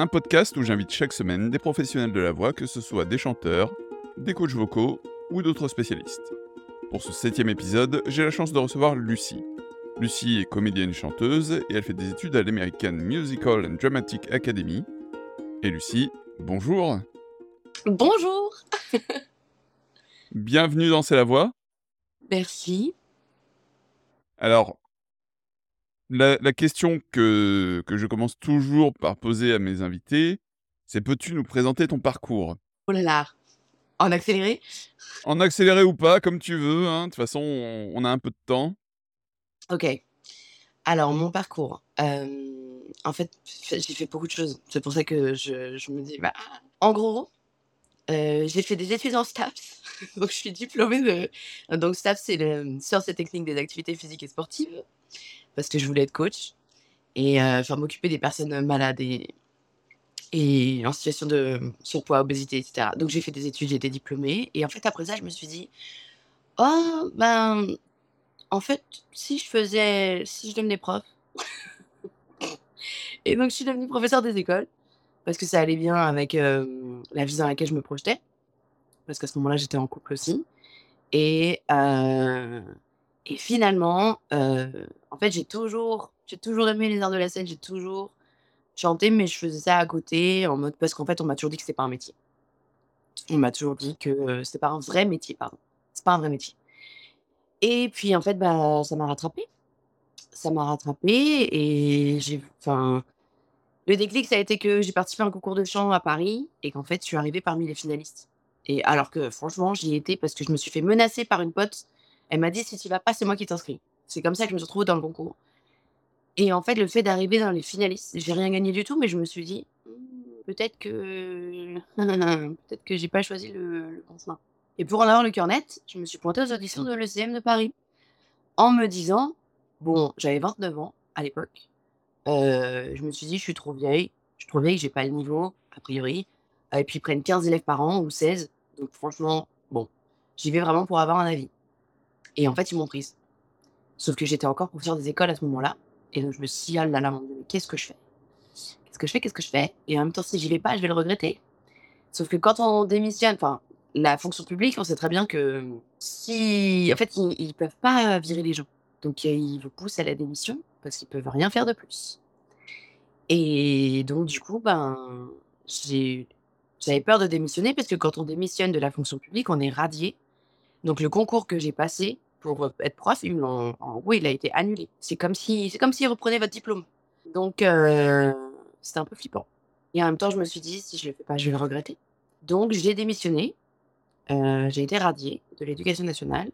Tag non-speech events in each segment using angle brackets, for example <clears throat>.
un podcast où j'invite chaque semaine des professionnels de la voix, que ce soit des chanteurs, des coachs vocaux ou d'autres spécialistes. Pour ce septième épisode, j'ai la chance de recevoir Lucie. Lucie est comédienne chanteuse et elle fait des études à l'American Musical and Dramatic Academy. Et Lucie, bonjour Bonjour Bienvenue dans C'est la voix. Merci. Alors, la, question que, que je commence toujours par poser à mes invités, c'est peux-tu nous présenter ton parcours? Oh là là En accéléré? En accéléré ou pas, comme tu veux. Hein. De toute façon, on, a un peu de temps. Ok. Alors, mon parcours. en fait, j'ai fait beaucoup de choses. C'est pour ça que je, me dis, bah, en gros, euh, j'ai fait des études en STAPS. <laughs> Donc, je suis diplômée de. Donc, STAPS, c'est le Sciences et Techniques des activités physiques et sportives parce que je voulais être coach. Et euh, m'occuper des personnes malades et, et en situation de surpoids, obésité, etc. Donc j'ai fait des études, j'ai été diplômée. Et en fait après ça je me suis dit oh ben en fait si je faisais si je devenais prof. <laughs> Et donc je suis devenue professeur des écoles parce que ça allait bien avec euh, la vie dans laquelle je me projetais. Parce qu'à ce moment-là j'étais en couple aussi. Et euh, et finalement, en fait, j'ai toujours j'ai toujours aimé les arts de la scène, j'ai toujours chanté, mais je faisais ça à côté en mode parce qu'en fait, on m'a toujours dit que c'était pas un métier. On m'a toujours dit que, c'était pas un vrai métier, pardon. C'est pas un vrai métier. Et puis en fait, bah, ça m'a rattrapé Ça m'a rattrapé et j'ai enfin, le déclic, ça a été que j'ai participé à un concours de chant à Paris et qu'en fait, je suis arrivée parmi les finalistes. Et alors que franchement, j'y étais parce que je me suis fait menacer par une pote elle m'a dit: «Si tu vas pas, c'est moi qui t'inscris». C'est comme ça que je me suis retrouvée dans le concours et en fait, le fait d'arriver dans les finalistes, j'ai rien gagné du tout, mais je me suis dit: «Mmh, peut-être que <laughs> peut-être que j'ai pas choisi le le bon chemin» et pour en avoir le cœur net, je me suis pointée aux auditions de l'ECM de Paris en me disant bon, j'avais 29 ans à l'époque, heu, je me suis dit: «Je suis trop vieille, je suis trop vieille, j'ai pas le niveau a priori. Et puis ils prennent 15 élèves par an ou 16 donc franchement, bon, j'y vais vraiment pour avoir un avis». Et en fait, ils m'ont prise. Sauf que j'étais encore professeure des écoles à ce moment-là. Et donc, je me dit: «Ah là là, mon Dieu, qu'est-ce que je fais? Qu'est-ce que je fais? Qu'est-ce que je fais?» et en même temps, si j'y vais pas, je vais le regretter. Sauf que quand on démissionne, enfin, la fonction publique, on sait très bien que si en fait, ils ne peuvent pas virer les gens. Donc, ils vous poussent à la démission parce qu'ils peuvent rien faire de plus. Et donc, du coup, ben, j'ai j'avais peur de démissionner parce que quand on démissionne de la fonction publique, on est radié donc le concours que j'ai passé pour, être prof, gros, il a été annulé. C'est comme si c'est comme s'ils reprenaient votre diplôme. Donc c'était un peu flippant et en même temps, je me suis dit: «Si je le fais pas, je vais le regretter». Donc j'ai démissionné, j'ai été radiée de l'éducation nationale,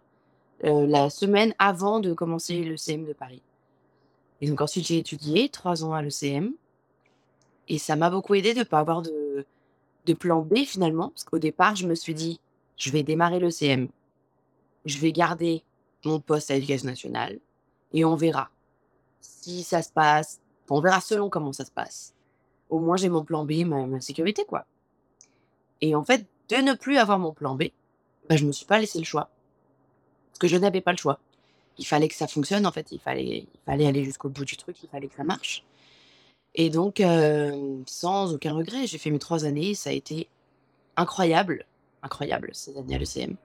la semaine avant de commencer le CM de Paris et donc ensuite j'ai étudié 3 ans à l'ECM et ça m'a beaucoup aidé de pas avoir de de plan B finalement, parce qu'au départ, je me suis dit: «Je vais démarrer l'ECM, je vais garder mon poste à l'éducation nationale et on verra. Si ça se passe, on verra selon comment ça se passe. Au moins, j'ai mon plan B, ma, sécurité, quoi. Et en fait, de ne plus avoir mon plan B, bah, je me suis pas laissé le choix. Parce que je n'avais pas le choix. Il fallait que ça fonctionne, en fait. Il fallait, il fallait aller jusqu'au bout du truc, il fallait que ça marche. Et donc, euh, sans aucun regret, j'ai fait mes trois années. Ça a été incroyable, incroyable ces années à l'ECM.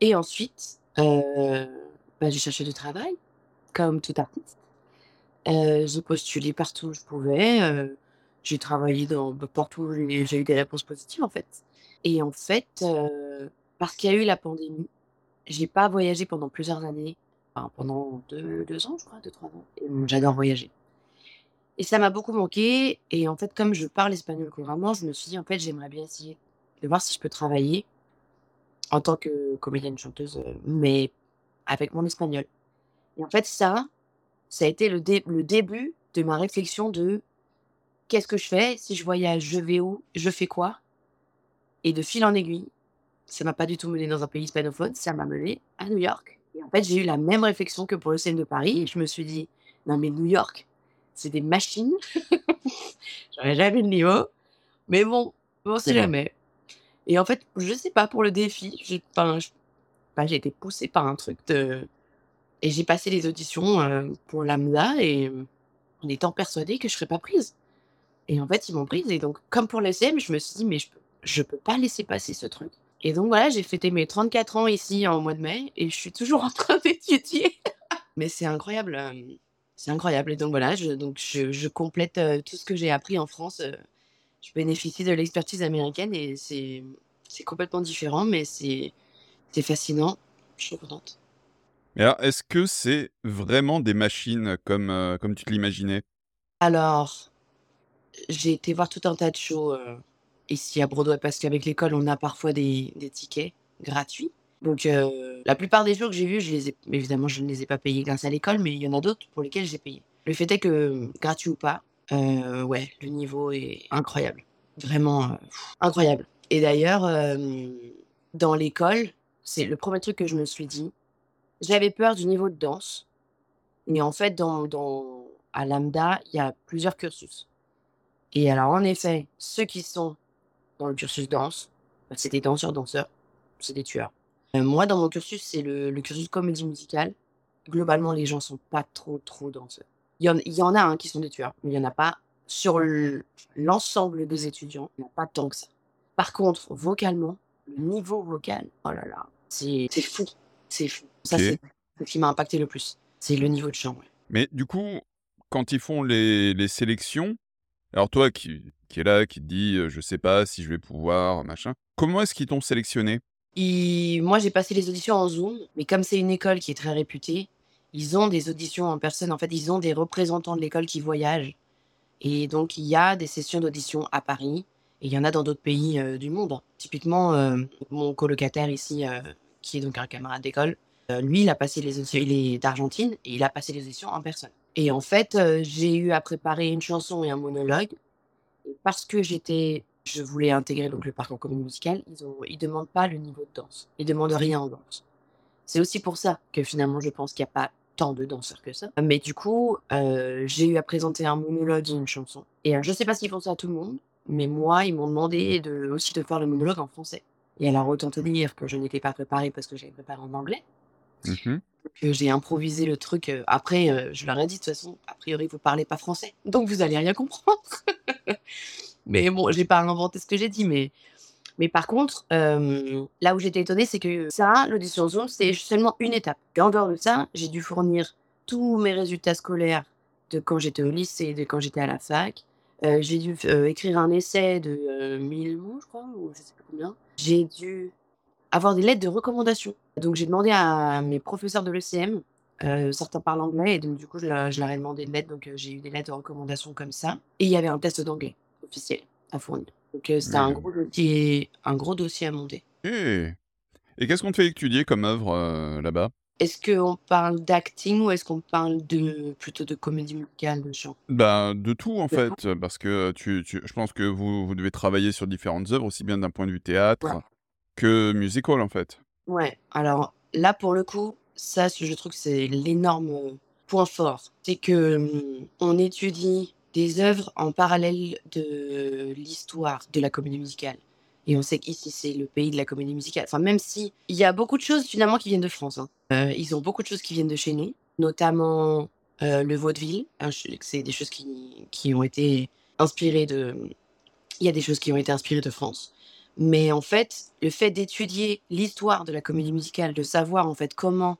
Et ensuite, bah, j'ai cherché du travail, comme tout artiste. j'ai postulé partout où je pouvais, j'ai travaillé dans bah, partout où j'ai eu des réponses positives, en fait. Et en fait, parce qu'il y a eu la pandémie, j'ai pas voyagé pendant plusieurs années, enfin pendant deux 2 ans, je crois, 2-3 ans et j'adore voyager. Et ça m'a beaucoup manqué et en fait, comme je parle espagnol couramment, je me suis dit: «En fait, j'aimerais bien essayer de voir si je peux travailler en tant que comédienne chanteuse, mais avec mon espagnol et en fait ça, ça a été le le début de ma réflexion de: qu'est-ce que je fais Si je voyage, je vais où? Je fais quoi Et de fil en aiguille, ça m'a pas du tout mené dans un pays hispanophone, ça m'a mené à New York. Et en fait, j'ai eu la même réflexion que pour le CN de Paris. Et je me suis dit, non mais New York, c'est des machines. <laughs> J'aurais jamais le niveau. Mais bon, on sait jamais. Et en fait, je sais pas, pour le défi, bah, j'ai été poussée par un truc de... Et j'ai passé les auditions euh, pour Lambda et en étant persuadée que je serais pas prise. Et en fait, ils m'ont prise. Et donc, comme pour l'ECM, je me suis dit, mais je peux, je peux pas laisser passer ce truc. Et donc, voilà, j'ai fêté mes 34 ans ici en mois de mai et je suis toujours en train <laughs> d'étudier. mais c'est incroyable. euh, c'est incroyable. Et donc, voilà, je, donc je, complète euh, tout ce que j'ai appris en France. Je bénéficie de l'expertise américaine et c'est c'est complètement différent, mais c'est c'est fascinant. Je suis contente. Alors, est-ce que c'est vraiment des machines comme, euh, comme tu te l'imaginais? Alors, j'ai été voir tout un tas de shows euh, ici à Broadway parce qu'avec l'école, on a parfois des, des tickets gratuits. Donc, euh, la plupart des shows que j'ai vus, je les ai, évidemment, je ne les ai pas payés grâce à l'école, mais il y en a d'autres pour lesquels j'ai payé. Le fait est que, gratuit ou pas, euh, ouais, le niveau est incroyable. Vraiment euh, incroyable. Et d'ailleurs, euh, dans l'école, c'est le premier truc que je me suis dit. J'avais peur du niveau de danse. Mais en fait, dans, à Lambda, il y a plusieurs cursus. Et alors, en effet, ceux qui sont dans le cursus danse, bah, c'est des danseurs-danseurs, c'est des tueurs. Moi, dans mon cursus, c'est le, le cursus comédie musicale. Globalement, les gens sont pas trop, trop danseurs. Il y en, il y en a hein, qui sont des tueurs, mais il y en a pas sur le- l'ensemble des étudiants. Il n'y en a pas tant que ça. Par contre, vocalement, le niveau vocal, oh là là, c'est fou. C'est fou. Ça, c'est ce qui m'a impacté le plus. C'est le niveau de chant. ouais. Mais du coup, quand ils font les, les sélections, alors toi qui, qui est là, qui te dit euh, je sais pas si je vais pouvoir, machin, comment est-ce qu'ils t'ont sélectionné? Ils- Moi, j'ai passé les auditions en Zoom, mais comme c'est une école qui est très réputée, ils ont des auditions en personne. En fait, ils ont des représentants de l'école qui voyagent. Et donc, il y a des sessions d'audition à Paris, et il y en a dans d'autres pays euh, du monde. Typiquement, euh, mon colocataire ici, euh, qui est donc un camarade d'école, lui, il a passé les auditions, il est d'Argentine, et il a passé les auditions en personne. Et en fait, j'ai eu à préparer une chanson et un monologue. Parce que j'étais, je voulais intégrer donc le parcours comédie musicale, ils ils demandent pas le niveau de danse. Ils demandent rien en danse. C'est aussi pour ça que finalement, je pense qu'il n'y a pas tant de danseurs que ça. Mais du coup, euh, j'ai eu à présenter un monologue et une chanson. Et euh, je sais pas s'ils font ça à tout le monde, mais moi, ils m'ont demandé de, aussi de faire le monologue en français. Et alors, autant te dire que je n'étais pas préparée parce que j'avais préparé en anglais Mhm. que j'ai improvisé le truc. euh, après, euh, je leur ai dit de toute façon, a priori, vous parlez pas français, donc vous allez rien comprendre. mais <laughs> bon, j'ai pas inventé ce que j'ai dit, mais mais par contre, euh, là où j'étais étonnée, c'est que ça, l'audition Zoom, c'est seulement une étape. Et en dehors de ça, j'ai dû fournir tous mes résultats scolaires de quand j'étais au lycée, de quand j'étais à la fac. Euh, j'ai dû euh, écrire un essai de euh, 1000 mots, je crois, ou je sais pas combien. J'ai dû avoir des lettres de recommandation. Donc j'ai demandé à mes professeurs de l'ECM, certains parlent anglais, et donc du coup je leur, ai demandé des lettres, donc j'ai eu des lettres de recommandation comme ça. Et il y avait un test d'anglais officiel à fournir. Donc euh, c'était un gros dossier, un gros dossier à monter. Et, et qu'est-ce qu'on te fait étudier comme œuvre euh, là-bas? Est-ce qu'on parle d'acting ou est-ce qu'on parle de plutôt de comédie musicale, de chant? Bah, de tout en De fait, parce que tu, tu- je pense que vous, vous devez travailler sur différentes œuvres, aussi bien d'un point de vue théâtre Ouais. que musical en fait. Ouais, alors là pour le coup, ça je trouve que c'est l'énorme euh, point fort. C'est que hum, on étudie des œuvres en parallèle de l'histoire de la comédie musicale. Et on sait qu'ici c'est le pays de la comédie musicale. Enfin, même si il y a beaucoup de choses finalement qui viennent de France. hein. Euh, ils ont beaucoup de choses qui viennent de chez nous, notamment euh, le vaudeville. hein, c'est des choses qui, qui ont été inspirées de. Il y a des choses qui ont été inspirées de France. Mais en fait, le fait d'étudier l'histoire de la comédie musicale, de savoir en fait comment,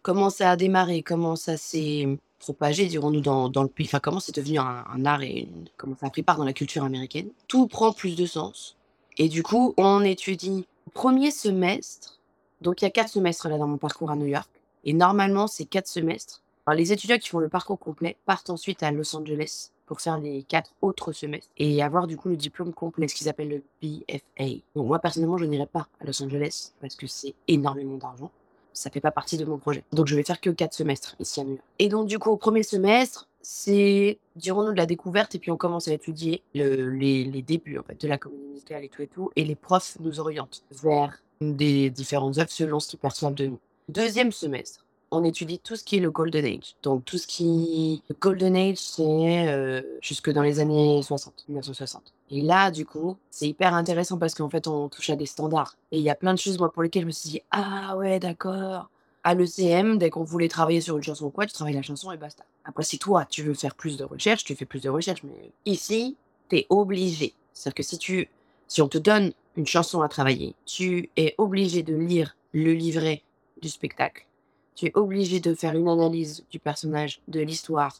comment ça a démarré, comment ça s'est propagé, dirons-nous, dans, dans le pays, enfin comment c'est devenu un, art et une- comment ça a pris part dans la culture américaine, tout prend plus de sens. Et du coup, on étudie premier semestre, donc il y a quatre semestres là dans mon parcours à New York, et normalement c'est quatre semestres. Les étudiants qui font le parcours complet partent ensuite à Los Angeles pour faire les quatre autres semestres et avoir du coup le diplôme complet, ce qu'ils appellent le BFA. Donc moi personnellement, je n'irai pas à Los Angeles parce que c'est énormément d'argent. Ça fait pas partie de mon projet. Donc je vais faire que quatre semestres ici à New York. Et donc du coup au premier semestre, c'est, dirons-nous, de la découverte et puis on commence à étudier le les débuts, de la comédie musicale et tout et tout et les profs nous orientent vers des différentes œuvres selon ce qu'ils perçoivent de nous. 2e semestre, on étudie tout ce qui est le golden age. Donc tout ce qui le golden age, c'est, heu, jusque dans les années 60, 1960 et là, du coup, c'est hyper intéressant parce qu'en fait, on touche à des standards et il y a plein de choses, moi, pour lesquelles je me suis dit: «Ah ouais, d'accord». À l'ECM, dès qu'on voulait travailler sur une chanson ou quoi, tu travailles la chanson et basta. Après, si toi, tu veux faire plus de recherches, tu fais plus de recherches, mais ici, tu es obligé. C'est-à-dire que si tu si on te donne une chanson à travailler, tu es obligé de lire le livret du spectacle. Tu es obligé de faire une analyse du personnage, de l'histoire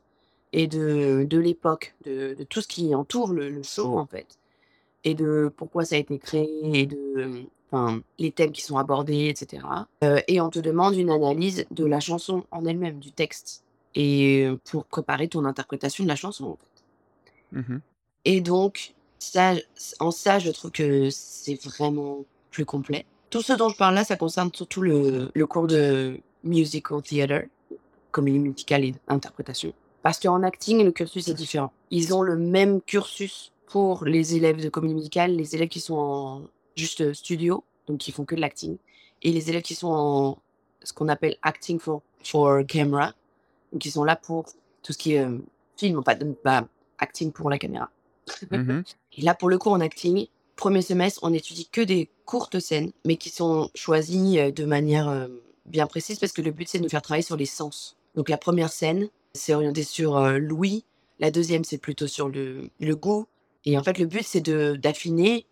et de de l'époque, de de tout ce qui entoure le le show, en fait. Et de pourquoi ça a été créé et de, enfin, les thèmes qui sont abordés et cetera, heu et on te demande une analyse de la chanson en elle-même, du texte. Et pour préparer ton interprétation de la chanson, en fait. Mmh mh. et donc ça, en ça, je trouve que c'est vraiment plus complet. Tout ce dont je parle là, ça concerne surtout le le cours de musical theatre, comédie musicale et interprétation, parce qu'en acting, le cursus est différent. Ils ont le même cursus pour les élèves de comédie musicale, les élèves qui sont en juste, heu, studio, donc qui font que de l'acting et les élèves qui sont en ce qu'on appelle acting for for camera, donc qui sont là pour tout ce qui est, hem, film, de bah, acting pour la caméra Mmh mh. et là, pour le coup, en acting, 1er semestre, on étudie que des courtes scènes, mais qui sont choisies, heu, de manière, hem, bien précise parce que le but, c'est de nous faire travailler sur les sens. Donc la 1re scène, c'est orienté sur, heu, l'ouïe, la 2e, c'est plutôt sur le goût et en fait, le but, c'est d'affiner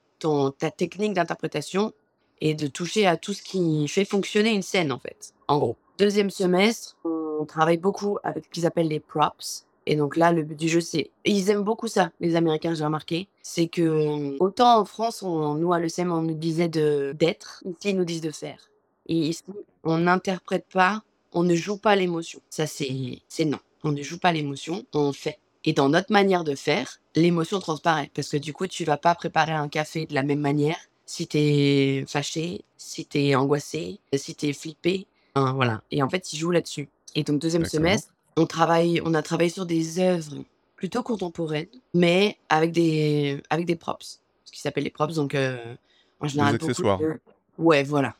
ta technique d'interprétation et de toucher à tout ce qui fait fonctionner une scène, en fait, en gros. 2e semestre, on travaille beaucoup avec ce qu'ils appellent les props et donc là, le but du jeu, c'est ils aiment beaucoup ça, les Américains, j'ai remarqué. C'est que, autant en France, nous, à l'ECM, on nous disait d'être, ici, ils nous disent de faire et ici, on n'interprète pas, on ne joue pas l'émotion. Ça, c'est non, on ne joue pas l'émotion, on fait et dans notre manière de faire, l'émotion transparaît parce que, du coup, tu vas pas préparer un café de la même manière si tu es fâché, si tu es angoissé, si tu es flippé, enfin, voilà et en fait, ils jouent là-dessus et donc 2e D'accord. semestre, on travaille on a travaillé sur des œuvres plutôt contemporaines, mais avec des avec des props. Ce qui s'appelle les props donc heu, en Des général, beaucoup accessoires. de ouais, voilà.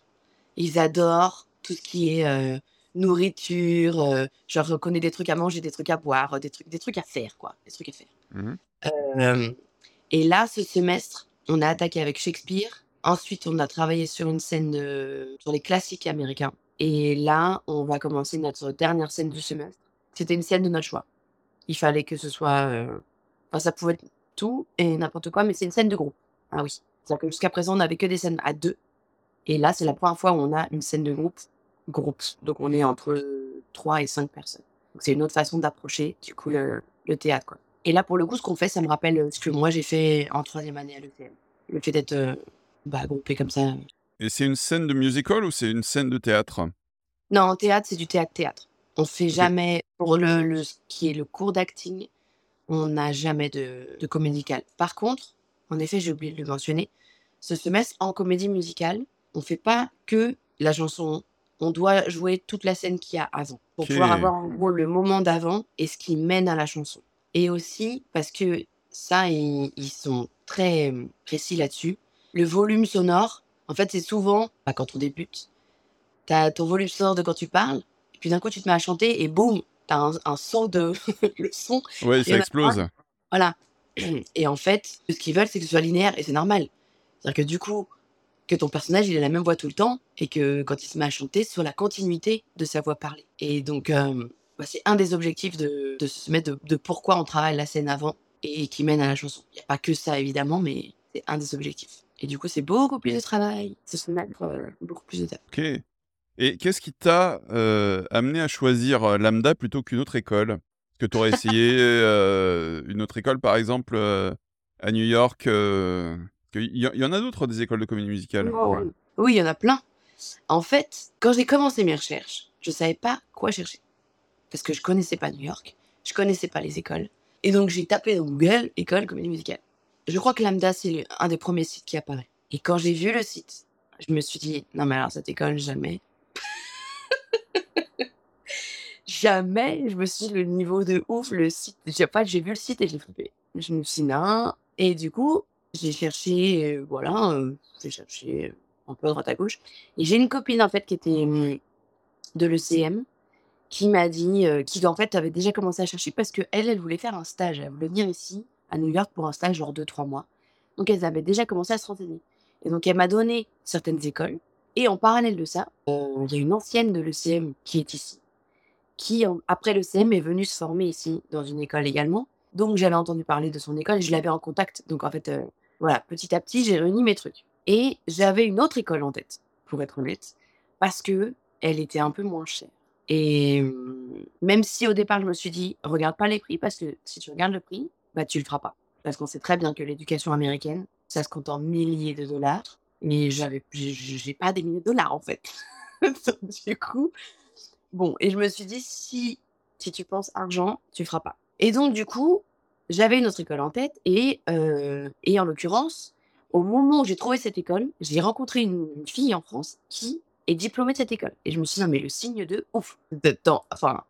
Ils adorent tout ce qui est, heu, nourriture, heu, genre, qu'on ait des trucs à manger, des trucs à boire, des trucs des trucs à faire, quoi, des trucs à faire. Mmh mh. Hem et là, ce semestre, on a attaqué avec Shakespeare. Ensuite, on a travaillé sur une scène, sur les classiques américains et là, on va commencer notre dernière scène du semestre. C'était une scène de notre choix. Il fallait que ce soit, heu, enfin, ça pouvait être tout et n'importe quoi, mais c'est une scène de groupe. Ah oui, c'est-à-dire que jusqu'à présent, on avait que des scènes à 2 et là, c'est la 1re fois où on a une scène de groupe, groupe. Donc on est entre, heu, 3 et 5 personnes. C'est une autre façon d'approcher, du coup, le le théâtre, quoi et là, pour le coup, ce qu'on fait, ça me rappelle, heu, ce que moi, j'ai fait en 3e année à l'ECM. Le fait d'être, heu, bah, groupés comme ça. Et c'est une scène de musical ou c'est une scène de théâtre? Non, en théâtre, c'est du théâtre-théâtre. On fait OK. jamais pour le le ce qui est le cours d'acting, on n'a jamais de de comédie musicale. Par contre, en effet, j'ai oublié de le mentionner, ce semestre, en comédie musicale, on fait pas que la chanson. On doit jouer toute la scène qu'il y a avant, pour pouvoir avoir, en gros, le moment d'avant et ce qui mène à la chanson et aussi parce que ça, ils ils sont très, hem, précis là-dessus. Le volume sonore, en fait, c'est souvent, bah, quand on débute, tu as ton volume sonore de quand tu parles et puis d'un coup, tu te mets à chanter et boum, tu as un un saut de <laughs> le son, y ça explose. voilà <clears throat> et en fait, ce qu'ils veulent, c'est que ce soit linéaire et c'est normal. C'est-à-dire que, du coup, que ton personnage, il ait la même voix tout le temps et que quand il se met à chanter, soit la continuité de sa voix parlée et donc hem, bah, c'est un des objectifs de de ce semestre, de de pourquoi on travaille la scène avant et qui mène à la chanson. Il y a pas que ça, évidemment, mais c'est un des objectifs et du coup, c'est beaucoup plus de travail, ce semestre, heu, beaucoup plus d'étapes. OK et qu'est-ce qui t'a, heu, amené à choisir, Lambda plutôt qu'une autre école? Est-ce que tu aurais <laughs> essayé, une autre école, par exemple, à New York, y il y en a d'autres des écoles de comédie musicale? Oui, il y en a plein. En fait, quand j'ai commencé mes recherches, je savais pas quoi chercher parce que je connaissais pas New York, je connaissais pas les écoles et donc j'ai tapé dans Google: «École comédie musicale». Je crois que Lambda, c'est un des 1ers sites qui apparaît et quand j'ai vu le site, je me suis dit: «Non mais alors cette école, jamais». <laughs> jamais je me suis dit le niveau de ouf, le site. J'ai pas, j'ai vu le site et j'ai flippé. Je me suis dit non. Et du coup, j'ai cherché, euh, voilà, euh, j'ai cherché euh, un peu à droite à gauche. Et j'ai une copine en fait qui était hum, de l'ECM qui m'a dit, euh, qui en fait avait déjà commencé à chercher parce que elle, elle voulait faire un stage. Elle voulait venir ici à New York pour un stage genre 2-3 mois. Donc elles avaient déjà commencé à se renseigner. Et donc elle m'a donné certaines écoles. Et en parallèle de ça, euh, il y a une ancienne de l'ECM qui est ici, qui en- après l'ECM est venue se former ici dans une école également. Donc j'avais entendu parler de son école et je l'avais en contact. Donc en fait, euh, voilà, petit à petit, j'ai réuni mes trucs. Et j'avais une autre école en tête, pour être honnête, parce que elle était un peu moins chère. Et hum, même si au départ je me suis dit, regarde pas les prix, parce que si tu regardes le prix, bah tu le feras pas. Parce qu'on sait très bien que l'éducation américaine, ça se compte en milliers de dollars. Mais j'avais, j'ai- pas des milliers de dollars en fait. <laughs> Du coup, bon, et je me suis dit, si, si tu penses argent, tu feras pas. Et donc, du coup, j'avais une autre école en tête, et, euh, et en l'occurrence, au moment où j'ai trouvé cette école, j'ai rencontré une, une fille en France qui est diplômée de cette école. Et je me suis dit, non, mais le signe de ouf. De temps, enfin,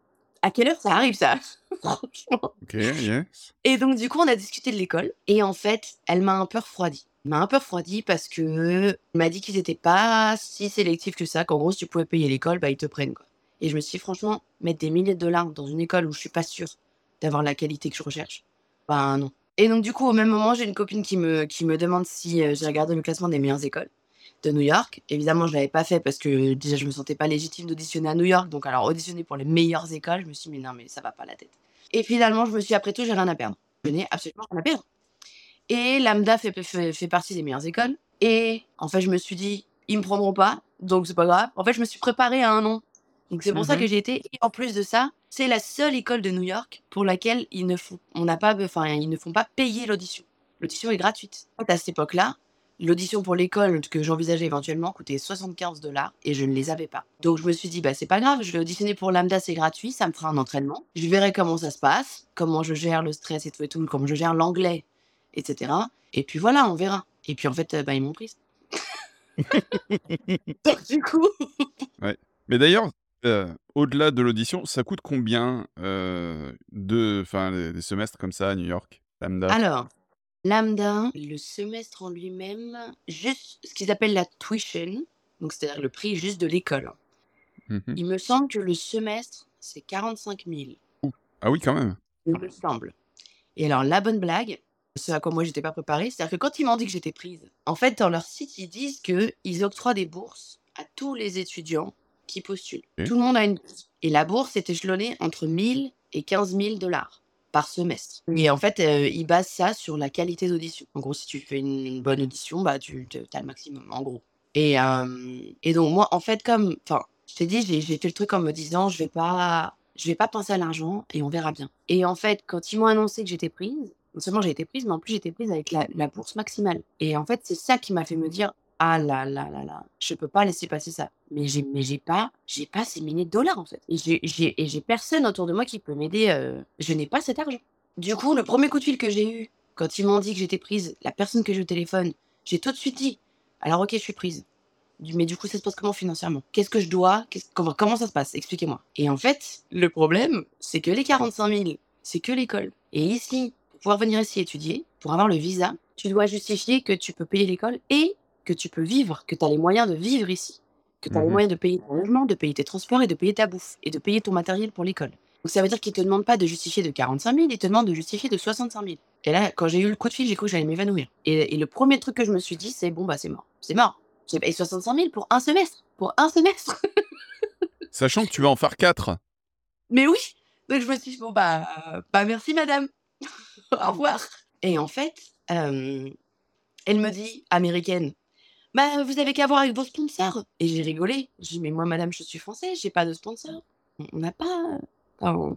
à quelle heure ça arrive ça? <laughs> Franchement. Ok, yes. Et donc, du coup, on a discuté de l'école. Et en fait, elle m'a un peu refroidi. Elle m'a un peu refroidi parce que m'a dit qu'ils étaient pas si sélectifs que ça, qu'en gros, si tu pouvais payer l'école, bah, ils te prennent, quoi. Et je me suis dit, franchement, mettre des milliers de dollars dans une école où je suis pas sûre d'avoir la qualité que je recherche, bah, non. Et donc, du coup, au même moment, j'ai une copine qui me, qui me demande si euh, j'ai regardé le classement des meilleures écoles de New York. Évidemment, je l'avais pas fait parce que déjà, je me sentais pas légitime d'auditionner à New York. Donc, alors, auditionner pour les meilleures écoles, je me suis dit, mais non, mais ça va pas la tête. Et finalement, je me suis dit, après tout, j'ai rien à perdre. Je n'ai absolument rien à perdre. Et Lambda fait, fait, fait partie des meilleures écoles. Et en fait, je me suis dit, ils me prendront pas, donc c'est pas grave. En fait, je me suis préparée à un an. Donc c'est pour ça Mhm. que j'ai été. Et en plus de ça, c'est la seule école de New York pour laquelle ils ne font, on n'a pas, enfin, ils ne font pas payer l'audition. L'audition est gratuite. À cette époque-là, l'audition pour l'école que j'envisageais éventuellement coûtait 75 dollars et je ne les avais pas. Donc je me suis dit, bah c'est pas grave, je vais auditionner pour Lambda, c'est gratuit, ça me fera un entraînement. Je verrai comment ça se passe, comment je gère le stress et tout et tout, comment je gère l'anglais, etc. Et puis voilà, on verra. Et puis en fait, euh, bah, ils m'ont prise. <laughs> <laughs> Donc du coup, Mais d'ailleurs, euh, au-delà de l'audition, ça coûte combien euh, de, des semestres comme ça à New York, lambda? Alors, Lambda, le semestre en lui-même, juste ce qu'ils appellent la tuition, donc c'est-à-dire le prix juste de l'école. Mhm. Il me semble que le semestre, c'est 45 000. Ah oui, quand même. Il me semble. Et alors, la bonne blague, ce à quoi moi j'étais pas préparée, c'est-à-dire que quand ils m'ont dit que j'étais prise, en fait, dans leur site, ils disent qu'ils octroient des bourses à tous les étudiants qui postulent. Tout le monde a une bourse. Et la bourse est échelonnée entre 1000 et 15 000 dollars par semestre. Et en fait, euh, ils basent ça sur la qualité d'audition. En gros, si tu fais une, une bonne audition, bah, tu as le maximum, en gros. Et, euh, et donc, moi, en fait, comme, enfin, je t'ai dit, j'ai j'ai fait le truc en me disant, je vais pas, je vais pas penser à l'argent et on verra bien. Et en fait, quand ils m'ont annoncé que j'étais prise, non seulement j'ai été prise, mais en plus j'étais prise avec la, la bourse maximale. Et en fait, c'est ça qui m'a fait me dire, ah là là là là, je peux pas laisser passer ça. Mais j'ai, mais j'ai pas, j'ai pas ces milliers de dollars en fait. Et j'ai, j'ai, et j'ai personne autour de moi qui peut m'aider. euh, je n'ai pas cet argent. Du coup, le premier coup de fil que j'ai eu, quand ils m'ont dit que j'étais prise, la personne que j'ai au téléphone, j'ai tout de suite dit, alors ok, je suis prise. Mais du coup, ça se passe comment financièrement? Qu'est-ce que je dois? Comment, comment ça se passe? Expliquez-moi. Et en fait, le problème, c'est que les 45 000, c'est que l'école. Et ici, pour pouvoir venir ici étudier, pour avoir le visa, tu dois justifier que tu peux payer l'école et que tu peux vivre, que tu as les moyens de vivre ici. Que tu as les Mhm. moyens de payer ton logement, de payer tes transports et de payer ta bouffe. Et de payer ton matériel pour l'école. Donc ça veut dire qu'ils te demandent pas de justifier de 45 000, ils te demandent de justifier de 65 000. Et là, quand j'ai eu le coup de fil, j'ai cru que j'allais m'évanouir. Et, et le premier truc que je me suis dit, c'est bon, bah c'est mort. C'est mort. J'ai payé 65 000 pour un semestre. Pour un semestre. <laughs> Sachant que tu vas en faire 4. Mais oui. Donc je me suis dit, bon, bah, euh, bah merci madame. <laughs> Au revoir. Et en fait, euh, elle me dit, américaine, bah vous avez qu'à voir avec vos sponsors. Et j'ai rigolé. J'ai dit, mais moi madame, je suis française, j'ai pas de sponsor. On n'a pas... on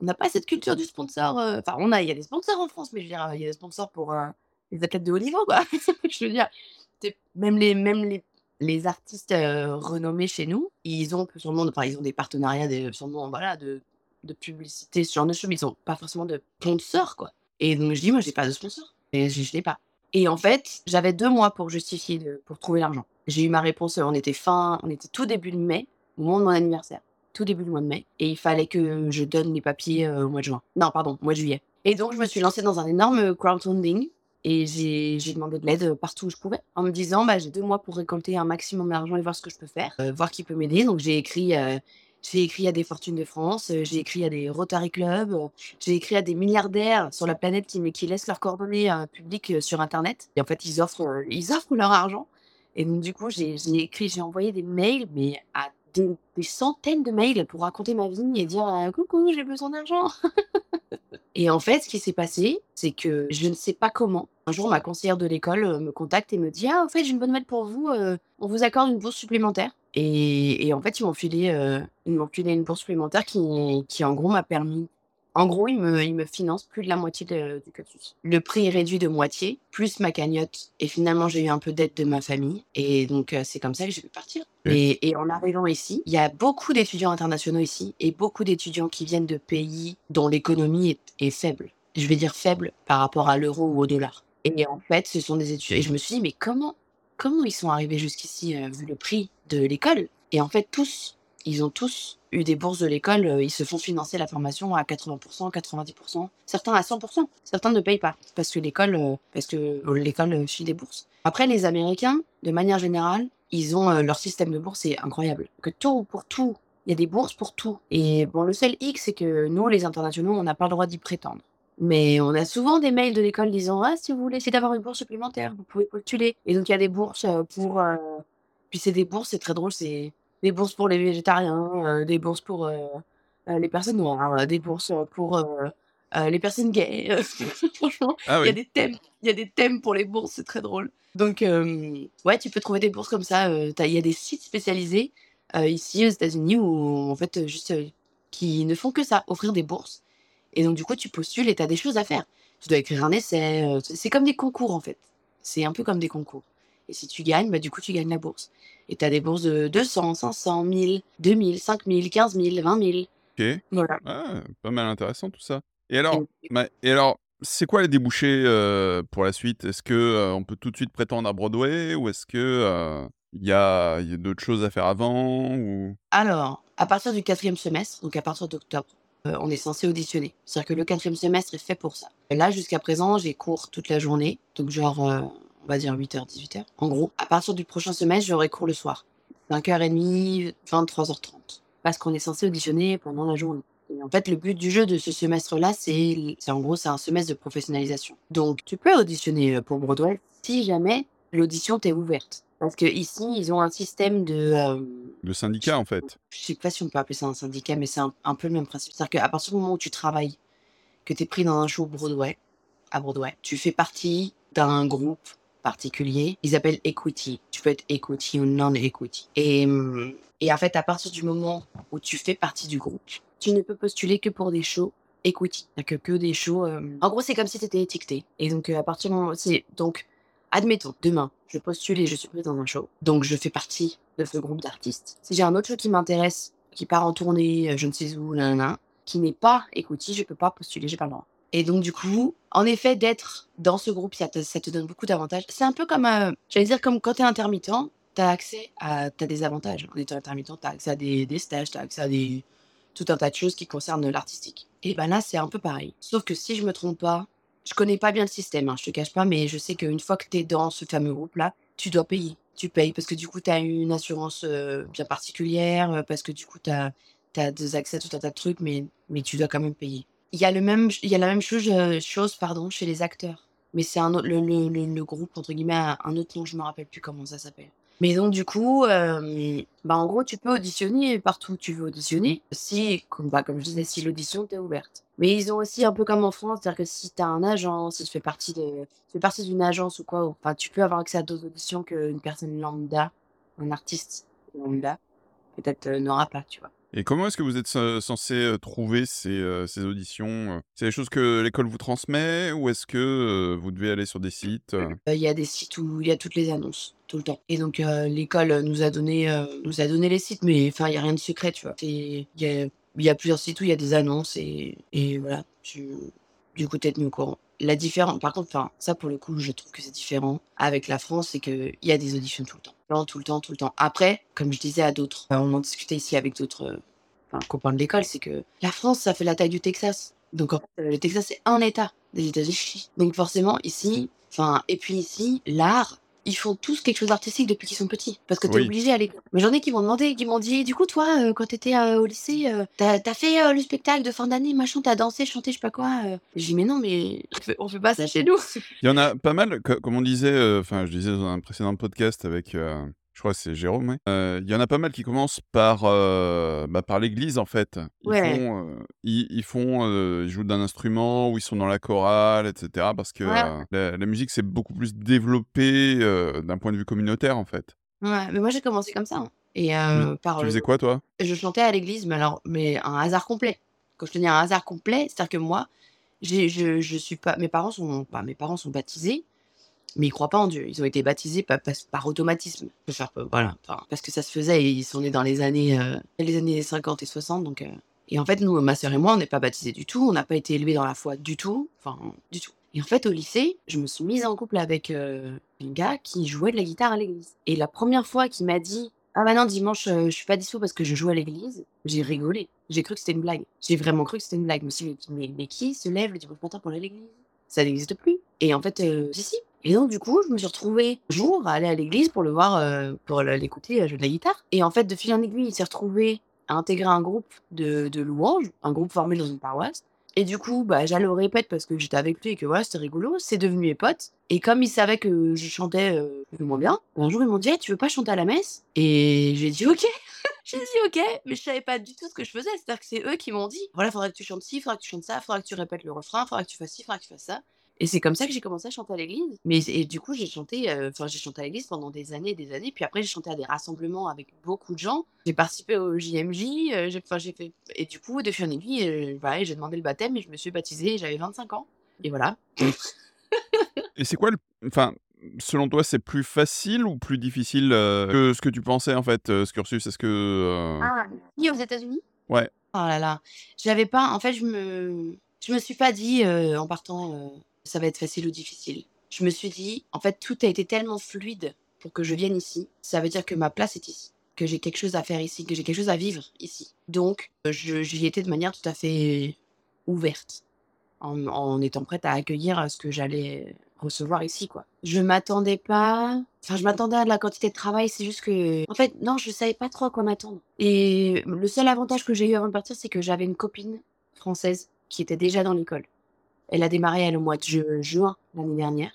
n'a pas cette culture du sponsor. Enfin, on a, il y a des sponsors en France, mais je veux dire, il y a des sponsors pour les athlètes de haut niveau, quoi. <laughs> je veux dire, même les, même les, les artistes renommés chez nous, ils ont sûrement, enfin, ils ont des partenariats, des, sûrement, voilà, de, de publicité, ce genre de choses, mais ils ont pas forcément de sponsor, quoi. Et donc, je dis, moi, j'ai pas de sponsor. Et je, je l'ai pas. Et en fait, j'avais deux mois pour justifier, pour trouver l'argent. J'ai eu ma réponse, euh, on était fin, on était tout début de mai, au moment de mon anniversaire. tout début du mois de mai. Et il fallait que je donne les papiers euh, au mois de juin. Non, pardon, au mois de juillet. Et donc, je me suis lancée dans un énorme crowdfunding. Et j'ai demandé de l'aide partout où je pouvais, en me disant, bah, j'ai deux mois pour récolter un maximum d'argent et voir ce que je peux faire, euh, voir qui peut m'aider. Donc, j'ai écrit, euh, j'ai écrit à des fortunes de France, j'ai écrit à des Rotary Club, j'ai écrit à des milliardaires sur la planète qui, qui laissent leurs coordonnées publiques sur Internet. Et en fait, ils offrent, ils offrent leur argent. Et donc, du coup, j'ai écrit, j'ai envoyé des mails, mais à des, centaines de mails pour raconter ma vie et dire euh, coucou, j'ai besoin d'argent. <laughs> et en fait, ce qui s'est passé, c'est que je ne sais pas comment. Un jour, ma conseillère de l'école euh, me contacte et me dit Ah, en fait, j'ai une bonne nouvelle pour vous, euh, on vous accorde une bourse supplémentaire. Et, en fait, ils m'ont filé, euh, ils filé une bourse supplémentaire qui en gros, m'a permis. En gros, ils me, ils me financent plus de la moitié de- du cursus. Le prix est réduit de moitié, plus ma cagnotte. Et finalement, j'ai eu un peu d'aide de ma famille. Et donc, euh, c'est comme ça que j'ai pu partir. Et, et en arrivant ici, il y a beaucoup d'étudiants internationaux ici et beaucoup d'étudiants qui viennent de pays dont l'économie est, est faible. Je vais dire faible par rapport à l'euro ou au dollar. Et en fait, ce sont des étudiants. Et je me suis dit, mais comment, comment ils sont arrivés jusqu'ici, euh, vu le prix de l'école? Et en fait, tous, ils ont tous eu des bourses de l'école. euh, ils se font financer la formation à 80%, 90%, certains à 100%. Certains ne payent pas parce que l'école, euh, parce que euh, l'école file des bourses. Après, les Américains, de manière générale, ils ont leur système de bourse, c'est incroyable. Que tout pour tout, il y a des bourses pour tout. Et bon, le seul hic, c'est que nous, les internationaux, on n'a pas le droit d'y prétendre. Mais on a souvent des mails de l'école disant Ah, si vous voulez essayer d'avoir une bourse supplémentaire, vous pouvez postuler. Et donc, il y a des bourses pour. Puis, c'est des bourses, c'est très drôle, c'est des bourses pour les végétariens, euh, des bourses pour euh, euh, les personnes noires, des bourses pour les personnes gays. <laughs> Franchement, Ah il y a des thèmes. Il y a des thèmes pour les bourses, c'est très drôle. Donc, ouais, tu peux trouver des bourses comme ça. Il y a des sites spécialisés ici aux États-Unis où, en fait, juste qui ne font que ça, offrir des bourses. Et donc, du coup, tu postules et tu as des choses à faire. Tu dois écrire un essai. c'est comme des concours, en fait. C'est un peu comme des concours. Et si tu gagnes, bah, du coup, tu gagnes la bourse. Et tu as des bourses de 200, 500, 1000, 2000, 5000, 15 000, 20 000. Ok. Voilà. Ah, pas mal intéressant tout ça. Et alors, Et- bah, et alors, c'est quoi les débouchés euh, pour la suite? Est-ce que euh, on peut tout de suite prétendre à Broadway ou est-ce que euh, il y a, y a d'autres choses à faire avant ou? Alors, à partir du quatrième semestre, donc à partir d'octobre, euh, on est censé auditionner. C'est-à-dire que le quatrième semestre est fait pour ça. Là, jusqu'à présent, j'ai cours toute la journée, donc genre, euh, on va dire 8h, 18h. En gros, à partir du prochain semestre, j'aurai cours le soir. 5h30, 23h30. Parce qu'on est censé auditionner pendant la journée. Et en fait, le but du jeu de ce semestre-là, c'est c'est en gros, c'est un semestre de professionnalisation. Donc, tu peux auditionner euh, pour Broadway si jamais l'audition t'est ouverte. Parce que ici, ils ont un système de... euh, le syndicat en fait je sais pas si on peut appeler ça un syndicat, mais c'est un, un peu le même principe. C'est-à-dire qu'à partir du moment où tu travailles, que tu es pris dans un show Broadway, à Broadway, tu fais partie d'un groupe Ils appellent equity. Tu peux être equity ou non-equity. Et, hum, et en fait, à partir du moment où tu fais partie du groupe, tu ne peux postuler que pour des shows equity. C'est-à-dire que, des shows. euh, En gros, c'est comme si tu étais étiqueté. Et donc, euh, à partir du moment. c'est- Donc, admettons, demain, je postule et je suis prise dans un show. Donc, je fais partie de ce groupe d'artistes. Si j'ai un autre show qui m'intéresse, qui part en tournée, euh, je ne sais où, là, là, qui n'est pas equity, je peux pas postuler, j'ai pas le droit. Et donc, du coup, en effet, d'être dans ce groupe, ça te, ça te donne beaucoup d'avantages. C'est un peu comme, euh, j'allais dire, comme quand tu es intermittent, tu as accès à. As des avantages. En étant intermittent, tu as accès à des, des stages, tu as accès à des, tout un tas de choses qui concernent l'artistique. Et ben là, c'est un peu pareil. Sauf que si je me trompe pas, je connais pas bien le système, hein, je te cache pas, mais je sais qu'une fois que tu es dans ce fameux groupe-là, tu dois payer. Tu payes parce que du coup, tu as une assurance euh, bien particulière, euh, parce que du coup, tu as, des accès à tout un tas de trucs, mais, mais tu dois quand même payer. Il y a, le même, il y a la même chose, euh, chose pardon, chez les acteurs. Mais c'est un autre, le, le, le, groupe, entre guillemets, un autre nom, je me rappelle plus comment ça s'appelle. Mais donc, du coup, euh, bah, en gros, tu peux auditionner partout où tu veux auditionner, si, comme, bah, comme je disais, si l'audition t'est ouverte. Mais ils ont aussi un peu comme en France, c'est-à-dire que si tu as un agent, si tu fais partie de, fais partie d'une agence ou quoi, enfin, tu peux avoir accès à d'autres auditions qu'une personne lambda, un artiste lambda, peut-être euh, n'aura pas, tu vois. Et comment est-ce que vous êtes censé trouver ces, ces auditions C'est des choses que l'école vous transmet ou est-ce que vous devez aller sur des sites euh Euh, Il y a des sites où il y a toutes les annonces tout le temps. Et donc l'école nous a donné nous a donné les sites, mais enfin il y a rien de secret, tu vois. C'est- Il y a, il y a plusieurs sites où il y a des annonces et, et voilà. Tu, du tenu au courant. La différence, par contre, ça pour le coup, je trouve que c'est différent avec la France, c'est que il y a des auditions tout le temps, tout le temps, tout le temps. Après, comme je disais à d'autres, on en discutait ici avec d'autres euh, copains de l'école, c'est que la France, ça fait la taille du Texas. Donc en fait, le Texas, c'est un État des États-Unis. Donc forcément, ici, et puis ici, l'art, ils font tous quelque chose d'artistique depuis qu'ils sont petits. Parce que t'es Oui. obligé à aller. Mais j'en ai qui m'ont demandé, qui m'ont dit, du coup, toi, euh, quand t'étais euh, au lycée, euh, t'as as fait le spectacle de fin d'année, machin, t'as dansé, chanté, je sais pas quoi. J'ai dit, mais non, mais on fait, pas ça chez nous. Il y en a pas mal, co- comme on disait, enfin, je disais dans un précédent podcast avec, euh, je crois que c'est Jérôme, ouais. Euh, il y en a pas mal qui commencent par, euh, bah, par l'église, en fait. Ils Ouais. font, euh, ils, ils font, ils jouent d'un instrument ou ils sont dans la chorale, etc. Parce que Ouais. la, la musique, c'est beaucoup plus développé d'un point de vue communautaire, en fait. Ouais, mais moi, j'ai commencé comme ça. hein. Et Tu, euh, par tu faisais quoi, toi? Je chantais à l'église, mais alors, mais un hasard complet. Quand je te dis un hasard complet, c'est-à-dire que moi, je, je suis pas, mes parents sont, bah, mes parents sont baptisés, mais ils croient pas en Dieu. Ils ont été baptisés par, automatisme. Voilà, parce que ça se faisait et ils sont nés dans les années, euh, les années 50 et 60, donc. euh, et en fait, nous, ma sœur et moi, on n'est pas baptisés du tout, on n'a pas été élevés dans la foi du tout, enfin, du tout. Et en fait, au lycée, je me suis mise en couple avec euh, un gars qui jouait de la guitare à l'église. Et la première fois qu'il m'a dit ah bah non, dimanche, je suis pas dispo parce que je joue à l'église. J'ai rigolé. J'ai cru que c'était une blague. J'ai vraiment cru que c'était une blague. Je me suis dit, mais, mais qui se lève le dimanche matin pour aller à l'église? Ça n'existe plus. Et en fait, si, si. Et donc, du coup, je me suis retrouvée un jour à aller à l'église pour le voir, euh, pour l'écouter euh, jouer de la guitare. Et en fait, de fil en aiguille, il s'est retrouvé à intégrer un groupe de, louanges, un groupe formé dans une paroisse. Et du coup, bah, j'allais au répète parce que j'étais avec lui et que voilà, c'était rigolo. C'est devenu mes potes. Et comme ils savaient que je chantais euh, plus ou moins bien, un jour ils m'ont dit Hey, Tu veux pas chanter à la messe? Et j'ai dit Ok. <laughs> j'ai dit Ok, mais je savais pas du tout ce que je faisais. C'est-à-dire que c'est eux qui m'ont dit Voilà, faudrait que tu chantes ci, faudrait que tu chantes ça, faudrait que tu répètes le refrain, faudrait que tu fasses ci, faudrait que tu fasses ça. Et c'est comme ça que j'ai commencé à chanter à l'église. Mais et du coup, j'ai chanté, euh, enfin, j'ai chanté à l'église pendant des années et des années. Puis après, j'ai chanté à des rassemblements avec beaucoup de gens. J'ai participé au JMJ. euh, j'ai, enfin, j'ai fait. Et du coup, de fil en aiguille, euh, voilà, j'ai demandé le baptême et je me suis baptisée. J'avais 25 ans. Et voilà. Et c'est quoi le. Enfin, selon toi, c'est plus facile ou plus difficile euh, que ce que tu pensais, en fait, euh, ce cursus? Est-ce que. euh, Ah, ni aux États-Unis Ouais. Oh là là. J'avais pas. En fait, je me. Je me suis pas dit euh, en partant, euh, ça va être facile ou difficile. Je me suis dit, en fait, tout a été tellement fluide pour que je vienne ici. Ça veut dire que ma place est ici, que j'ai quelque chose à faire ici, que j'ai quelque chose à vivre ici. Donc, euh, j'y étais de manière tout à fait ouverte, en, en étant prête à accueillir euh, ce que j'allais recevoir ici, quoi. Je m'attendais pas. Enfin, je m'attendais à de la quantité de travail, c'est juste que. En fait, non, je savais pas trop à quoi m'attendre. Et le seul avantage que j'ai eu avant de partir, c'est que j'avais une copine française qui était déjà dans l'école. Elle a démarré, elle, au mois de ju- juin l'année dernière.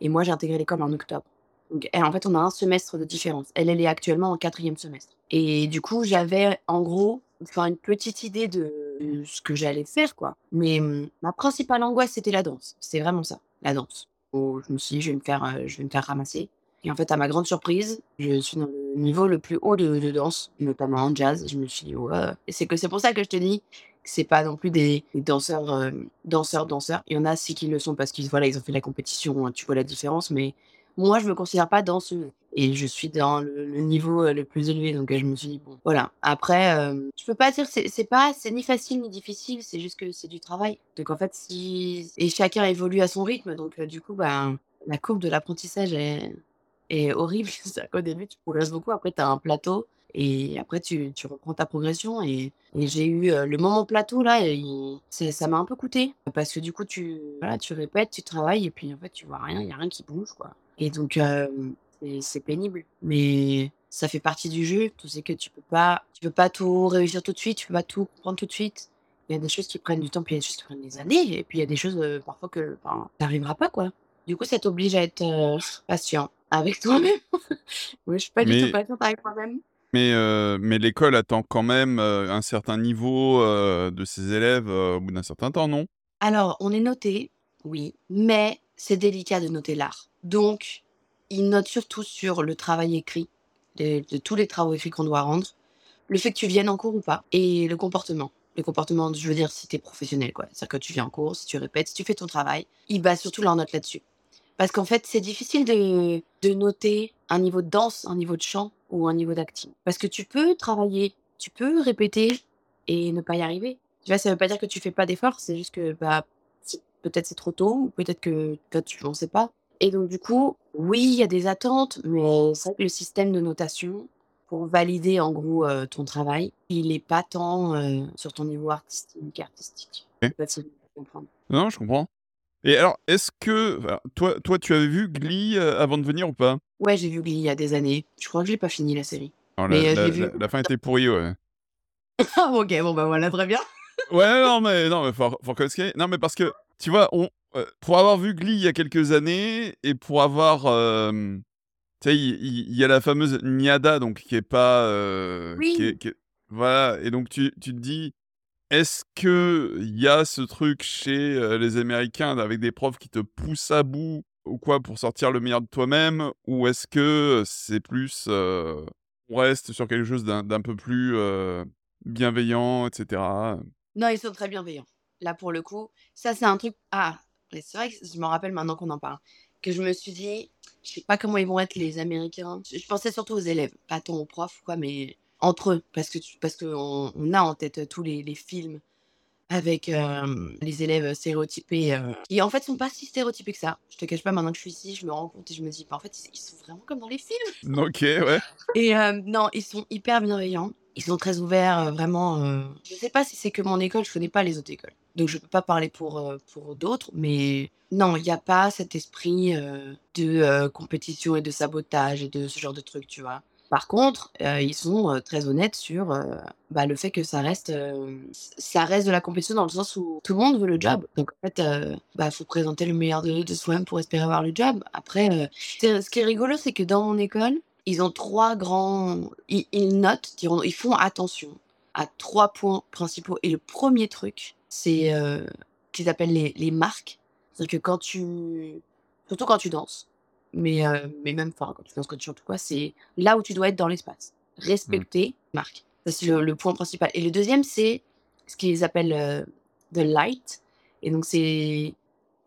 Et moi, j'ai intégré l'école en octobre. Donc, elle, en fait, on a un semestre de différence. Elle, elle est actuellement en quatrième semestre. Et du coup, j'avais, en gros, une petite idée de ce que j'allais faire, quoi. Mais hum, ma principale angoisse, c'était la danse. C'est vraiment ça, la danse. Oh, je me suis dit, je vais me faire, euh, je vais me faire ramasser. Et en fait, à ma grande surprise, je suis dans le niveau le plus haut de, de danse, notamment en jazz. Je me suis dit, ouais. C'est que c'est pour ça que je te dis c'est pas non plus des, danseurs, euh, danseurs, danseurs. Il y en a si qui le sont parce qu'ils voilà, ils ont fait la compétition, hein, tu vois la différence. Mais moi, je me considère pas danseuse. Et je suis dans le, niveau euh, le plus élevé. Donc, euh, je me suis dit, bon, voilà. Après, euh, je peux pas dire, c'est pas, c'est ni facile ni difficile, c'est juste que c'est du travail. Donc, en fait, si. Et chacun évolue à son rythme. Donc, du coup, ben, la courbe de l'apprentissage est, est horrible. <laughs> Qu'au début, tu progresses beaucoup. Après, tu as un plateau. Et après, tu, tu reprends ta progression. Et, et j'ai eu euh, le moment plateau, là, et il- c'est- ça m'a un peu coûté. Parce que du coup, tu, voilà, tu répètes, tu travailles, et puis en fait, tu vois rien, il n'y a rien qui bouge, quoi. Et donc, euh, c'est- c'est pénible. Mais ça fait partie du jeu. Tu sais que tu peux pas, tu peux pas tout réussir tout de suite, tu peux pas tout comprendre tout de suite. Il y a des choses qui prennent du temps, puis il y a des choses qui prennent des années. Et puis il y a des choses, euh, parfois, que ben, t'arriveras pas, quoi. Du coup, ça t'oblige à être euh, patient avec toi-même. <laughs> Moi, je suis pas du Mais- tout patiente avec moi-même. Mais, euh, mais l'école attend quand même euh, un certain niveau euh, de ses élèves au bout d'un certain temps, non? Alors, on est noté, oui, mais c'est délicat de noter l'art. Donc, ils notent surtout sur le travail écrit, de, tous les travaux écrits qu'on doit rendre, le fait que tu viennes en cours ou pas, et le comportement. Le comportement, je veux dire, si tu es professionnel, quoi. C'est-à-dire que tu viens en cours, si tu répètes, si tu fais ton travail, ils basent surtout leur note là-dessus. Parce qu'en fait, c'est difficile de, de noter un niveau de danse, un niveau de chant ou un niveau d'acting. Parce que tu peux travailler, tu peux répéter et ne pas y arriver. Tu vois, ça veut pas dire que tu fais pas d'efforts, c'est juste que bah, peut-être c'est trop tôt, ou peut-être que toi, tu n'en sais pas. Et donc, du coup, oui, il y a des attentes, mais c'est vrai que le système de notation, pour valider en gros euh, ton travail. Il est pas tant euh, sur ton niveau artistique. artistique. Ok. Je sais pas si vous comprenez. Non, je comprends. Et alors, est-ce que alors, toi, toi, tu avais vu Glee euh, avant de venir ou pas? Ouais, j'ai vu Glee il y a des années. Je crois que j'ai pas fini la série. Alors, la, Mais, euh, la- vu- la- la fin était pourrie, ouais. <laughs> Ah, ok, bon bah voilà, très bien. Ouais, non, mais non, mais faut, faut que Non, mais parce que tu vois, on, euh, pour avoir vu Glee il y a quelques années et pour avoir, tu sais, il, y a la fameuse Niada, donc qui est pas, Oui. qui est- qui est- voilà, et donc tu, tu te dis, est-ce que il y a ce truc chez les Américains avec des profs qui te poussent à bout ou quoi pour sortir le meilleur de toi-même, ou est-ce que c'est plus, on reste sur quelque chose d'un peu plus bienveillant, etc. Non, ils sont très bienveillants. Là, pour le coup, ça, c'est un truc. Ah, c'est vrai que je me rappelle maintenant qu'on en parle. Que je me suis dit, je sais pas comment ils vont être les Américains. Je pensais surtout aux élèves, pas tant aux profs, quoi, mais entre eux. Parce que tu- parce qu'on on a en tête euh, tous les, les films avec euh, les élèves stéréotypés, euh, qui en fait sont pas si stéréotypés que ça. Je te cache pas, maintenant que je suis ici, je me rends compte et je me dis, bah, en fait, ils, ils sont vraiment comme dans les films. <laughs> Ok, ouais. Et euh, non, ils sont hyper bienveillants. Ils sont très ouverts, vraiment. Je sais pas si c'est que mon école, je connais pas les autres écoles. Donc je peux pas parler pour, pour d'autres, mais non, il n'y a pas cet esprit de compétition et de sabotage et de ce genre de trucs, tu vois. Par contre, euh, ils sont euh, très honnêtes sur euh, bah, le fait que ça reste, ça reste de la compétition dans le sens où tout le monde veut le job. Donc en fait, il bah, faut présenter le meilleur de, soi-même pour espérer avoir le job. Après, ce qui est rigolo, c'est que dans mon école, ils ont trois grands. Ils, notent, ils font attention à trois points principaux. Et le premier truc, c'est qu'ils appellent les, les marques. C'est-à-dire que quand tu. Surtout quand tu danses, mais, euh, mais même enfin, quand tu danses, quand tu chantes ou quoi, c'est là où tu dois être dans l'espace. Respecter les marques. Ça, c'est le, le point principal. Et le deuxième, c'est ce qu'ils appellent euh, the light. Et donc, c'est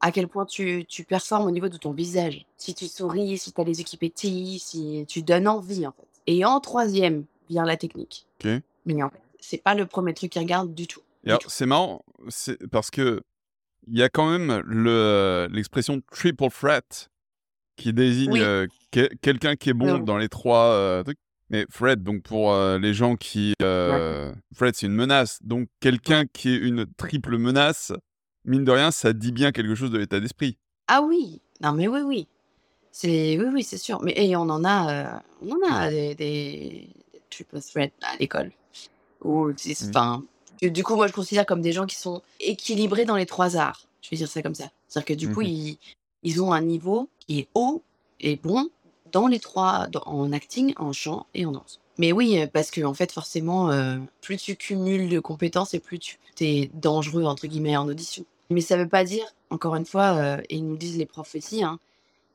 à quel point tu, tu performes au niveau de ton visage. Si tu souris, si tu as les yeux qui pétillent, si tu donnes envie, en fait. Et en troisième vient la technique. Mais en fait, c'est pas le premier truc qu'ils regardent du tout. C'est marrant, c'est parce que il y a quand même le- l'expression triple threat qui désigne Oui. euh, que- quelqu'un qui est bon Non. dans les trois euh, trucs. Mais threat, donc pour euh, les gens qui. Threat, c'est une menace. Donc quelqu'un qui est une triple menace, mine de rien, ça dit bien quelque chose de l'état d'esprit. Ah oui, non mais oui, oui. C'est oui, oui, c'est sûr. Mais et on en a, on en a des, des, des triple threat à l'école. Ou c'est- enfin, que du coup, moi, je considère comme des gens qui sont équilibrés dans les trois arts. Je vais dire ça comme ça. C'est-à-dire que du coup, Mhm. ils, ils ont un niveau qui est haut et bon dans les trois, dans- en acting, en chant et en danse. Mais oui, euh, parce que en fait, forcément, euh, plus tu cumules de compétences et plus tu es dangereux entre guillemets en audition. Mais ça veut pas dire, encore une fois, euh, et ils nous disent les profs aussi, hein,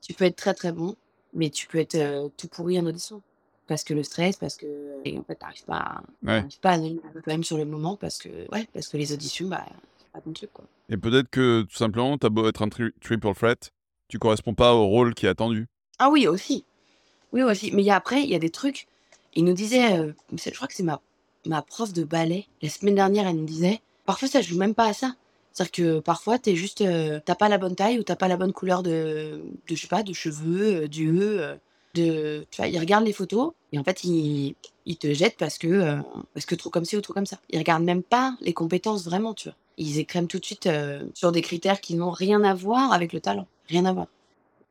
tu peux être très très bon, mais tu peux être euh, tout pourri en audition. Parce que le stress, parce que et en fait, t'arrives pas, à- Ouais. pas à le même sur le moment, parce que ouais, parce que les auditions, bah, c'est pas ton truc quoi. Et peut-être que tout simplement, t'as beau être un tri- triple threat, tu corresponds pas au rôle qui est attendu. Ah oui, aussi. Oui, aussi. Mais y a, après, il y a des trucs. Il nous disait, euh, je crois que c'est ma, ma prof de ballet, la semaine dernière, elle nous disait, parfois ça joue même pas à ça. C'est-à-dire que parfois, t'es juste, euh, t'as pas la bonne taille ou t'as pas la bonne couleur de, de je sais pas, de cheveux, d'yeux, euh, de, tu vois, il regarde les photos et en fait, il, il te jette parce que, parce que trop comme ci ou trop comme ça. Il regarde même pas les compétences vraiment, tu vois. Ils écrèment tout de suite sur des critères qui n'ont rien à voir avec le talent. Rien à voir.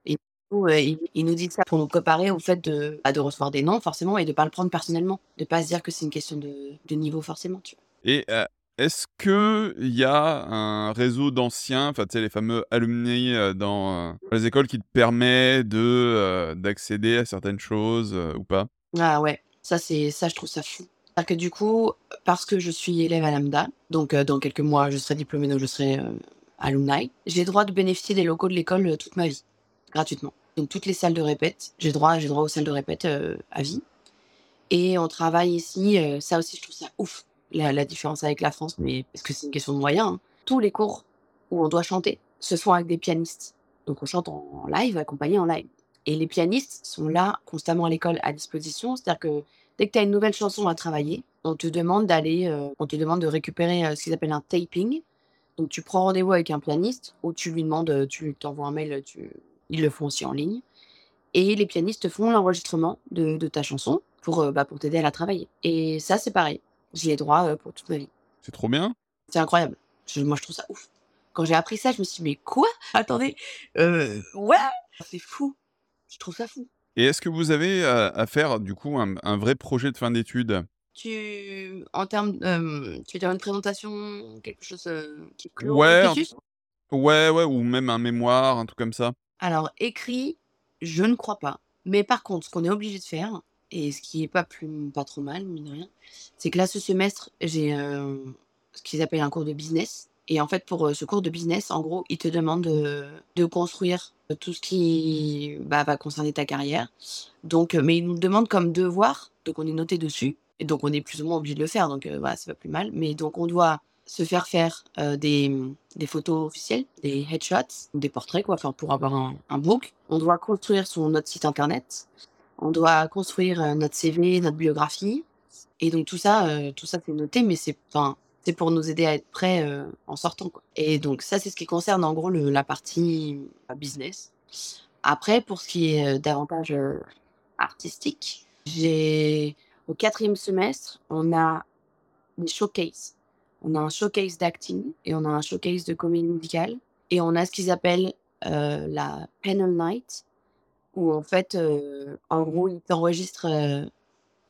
Et euh, il, il nous dit ça pour nous préparer au fait de, bah, de recevoir des noms, forcément, et de pas le prendre personnellement. De pas se dire que c'est une question de, de niveau, forcément, tu vois. Et euh, est-ce que il y a un réseau d'anciens, enfin tu sais les fameux alumni euh, dans euh, les écoles qui te permet de d'accéder à certaines choses ou pas? Ah ouais, ça, c'est, ça, je trouve ça fou. C'est-à-dire que du coup, parce que je suis élève à Lambda, donc dans quelques mois, je serai diplômée, donc je serai alumni, j'ai droit de bénéficier des locaux de l'école euh, toute ma vie, gratuitement. Donc toutes les salles de répète, j'ai droit, j'ai droit aux salles de répète euh, à vie. Et on travaille ici, euh, ça aussi, je trouve ça ouf, la, différence avec la France, mais parce que c'est une question de moyens. hein. Tous les cours où on doit chanter se font avec des pianistes. Donc on chante en, live, accompagné en live. Et les pianistes sont là constamment à l'école à disposition. C'est-à-dire que dès que tu as une nouvelle chanson à travailler, on te demande d'aller, on te demande de récupérer ce qu'ils appellent un taping. Donc tu prends rendez-vous avec un pianiste ou tu lui demandes, tu t'envoies un mail, tu... ils le font aussi en ligne. Et les pianistes font l'enregistrement de, de ta chanson pour, bah, pour t'aider à la travailler. Et ça, c'est pareil. J'y ai droit pour toute ma vie. C'est trop bien. C'est incroyable. Je- moi, je trouve ça ouf. Quand j'ai appris ça, je me suis dit, mais quoi? Attendez, euh, ouais C'est fou. Je trouve ça fou. Et est-ce que vous avez à, à faire du coup un, un vrai projet de fin d'études? Tu, en termes, euh, tu veux dire une présentation, quelque chose euh, qui clôt Ouais, un- Ouais, ouais, ou même un mémoire, un truc comme ça. Alors, écrit, je ne crois pas. Mais par contre, ce qu'on est obligé de faire, et ce qui est pas plus pas trop mal, mine de rien, c'est que là, ce semestre, j'ai euh, ce qu'ils appellent un cours de business. Et en fait, pour ce cours de business, en gros, ils te demandent de, de construire tout ce qui bah, va concerner ta carrière. Donc, mais ils nous demandent comme devoir, donc on est noté dessus. Et donc, on est plus ou moins obligé de le faire, donc euh, voilà, c'est pas plus mal. Mais donc, on doit se faire faire euh, des, des photos officielles, des headshots, des portraits, quoi, pour avoir un, un book. On doit construire son, notre site internet. On doit construire euh, notre CV, notre biographie. Et donc, tout ça, euh, tout ça, c'est noté, mais c'est, c'est pour nous aider à être prêts en sortant, quoi. Et donc, ça, c'est ce qui concerne, en gros, la partie business. Après, pour ce qui est davantage artistique, j'ai, au quatrième semestre, on a des showcases. On a un showcase d'acting et on a un showcase de comédie musicale. Et on a ce qu'ils appellent euh, la panel night, où en fait, euh, en gros, ils t'enregistrent euh,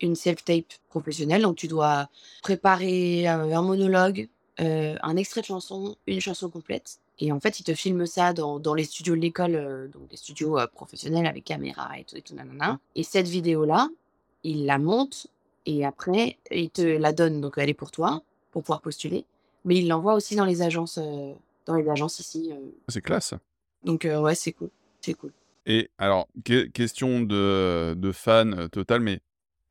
une self-tape professionnelle. Donc, tu dois préparer un monologue, un extrait de chanson, une chanson complète. Et en fait, ils te filment ça dans, dans les studios de l'école, donc des studios professionnels avec caméra et tout, et tout, nanana. Et cette vidéo-là, ils la montent et après, ils te la donnent. Donc, elle est pour toi, pour pouvoir postuler. Mais ils l'envoient aussi dans les agences, euh, dans les agences ici. euh. C'est classe. Donc, euh, ouais, c'est cool. C'est cool. Et alors, que- question de, de fan total, mais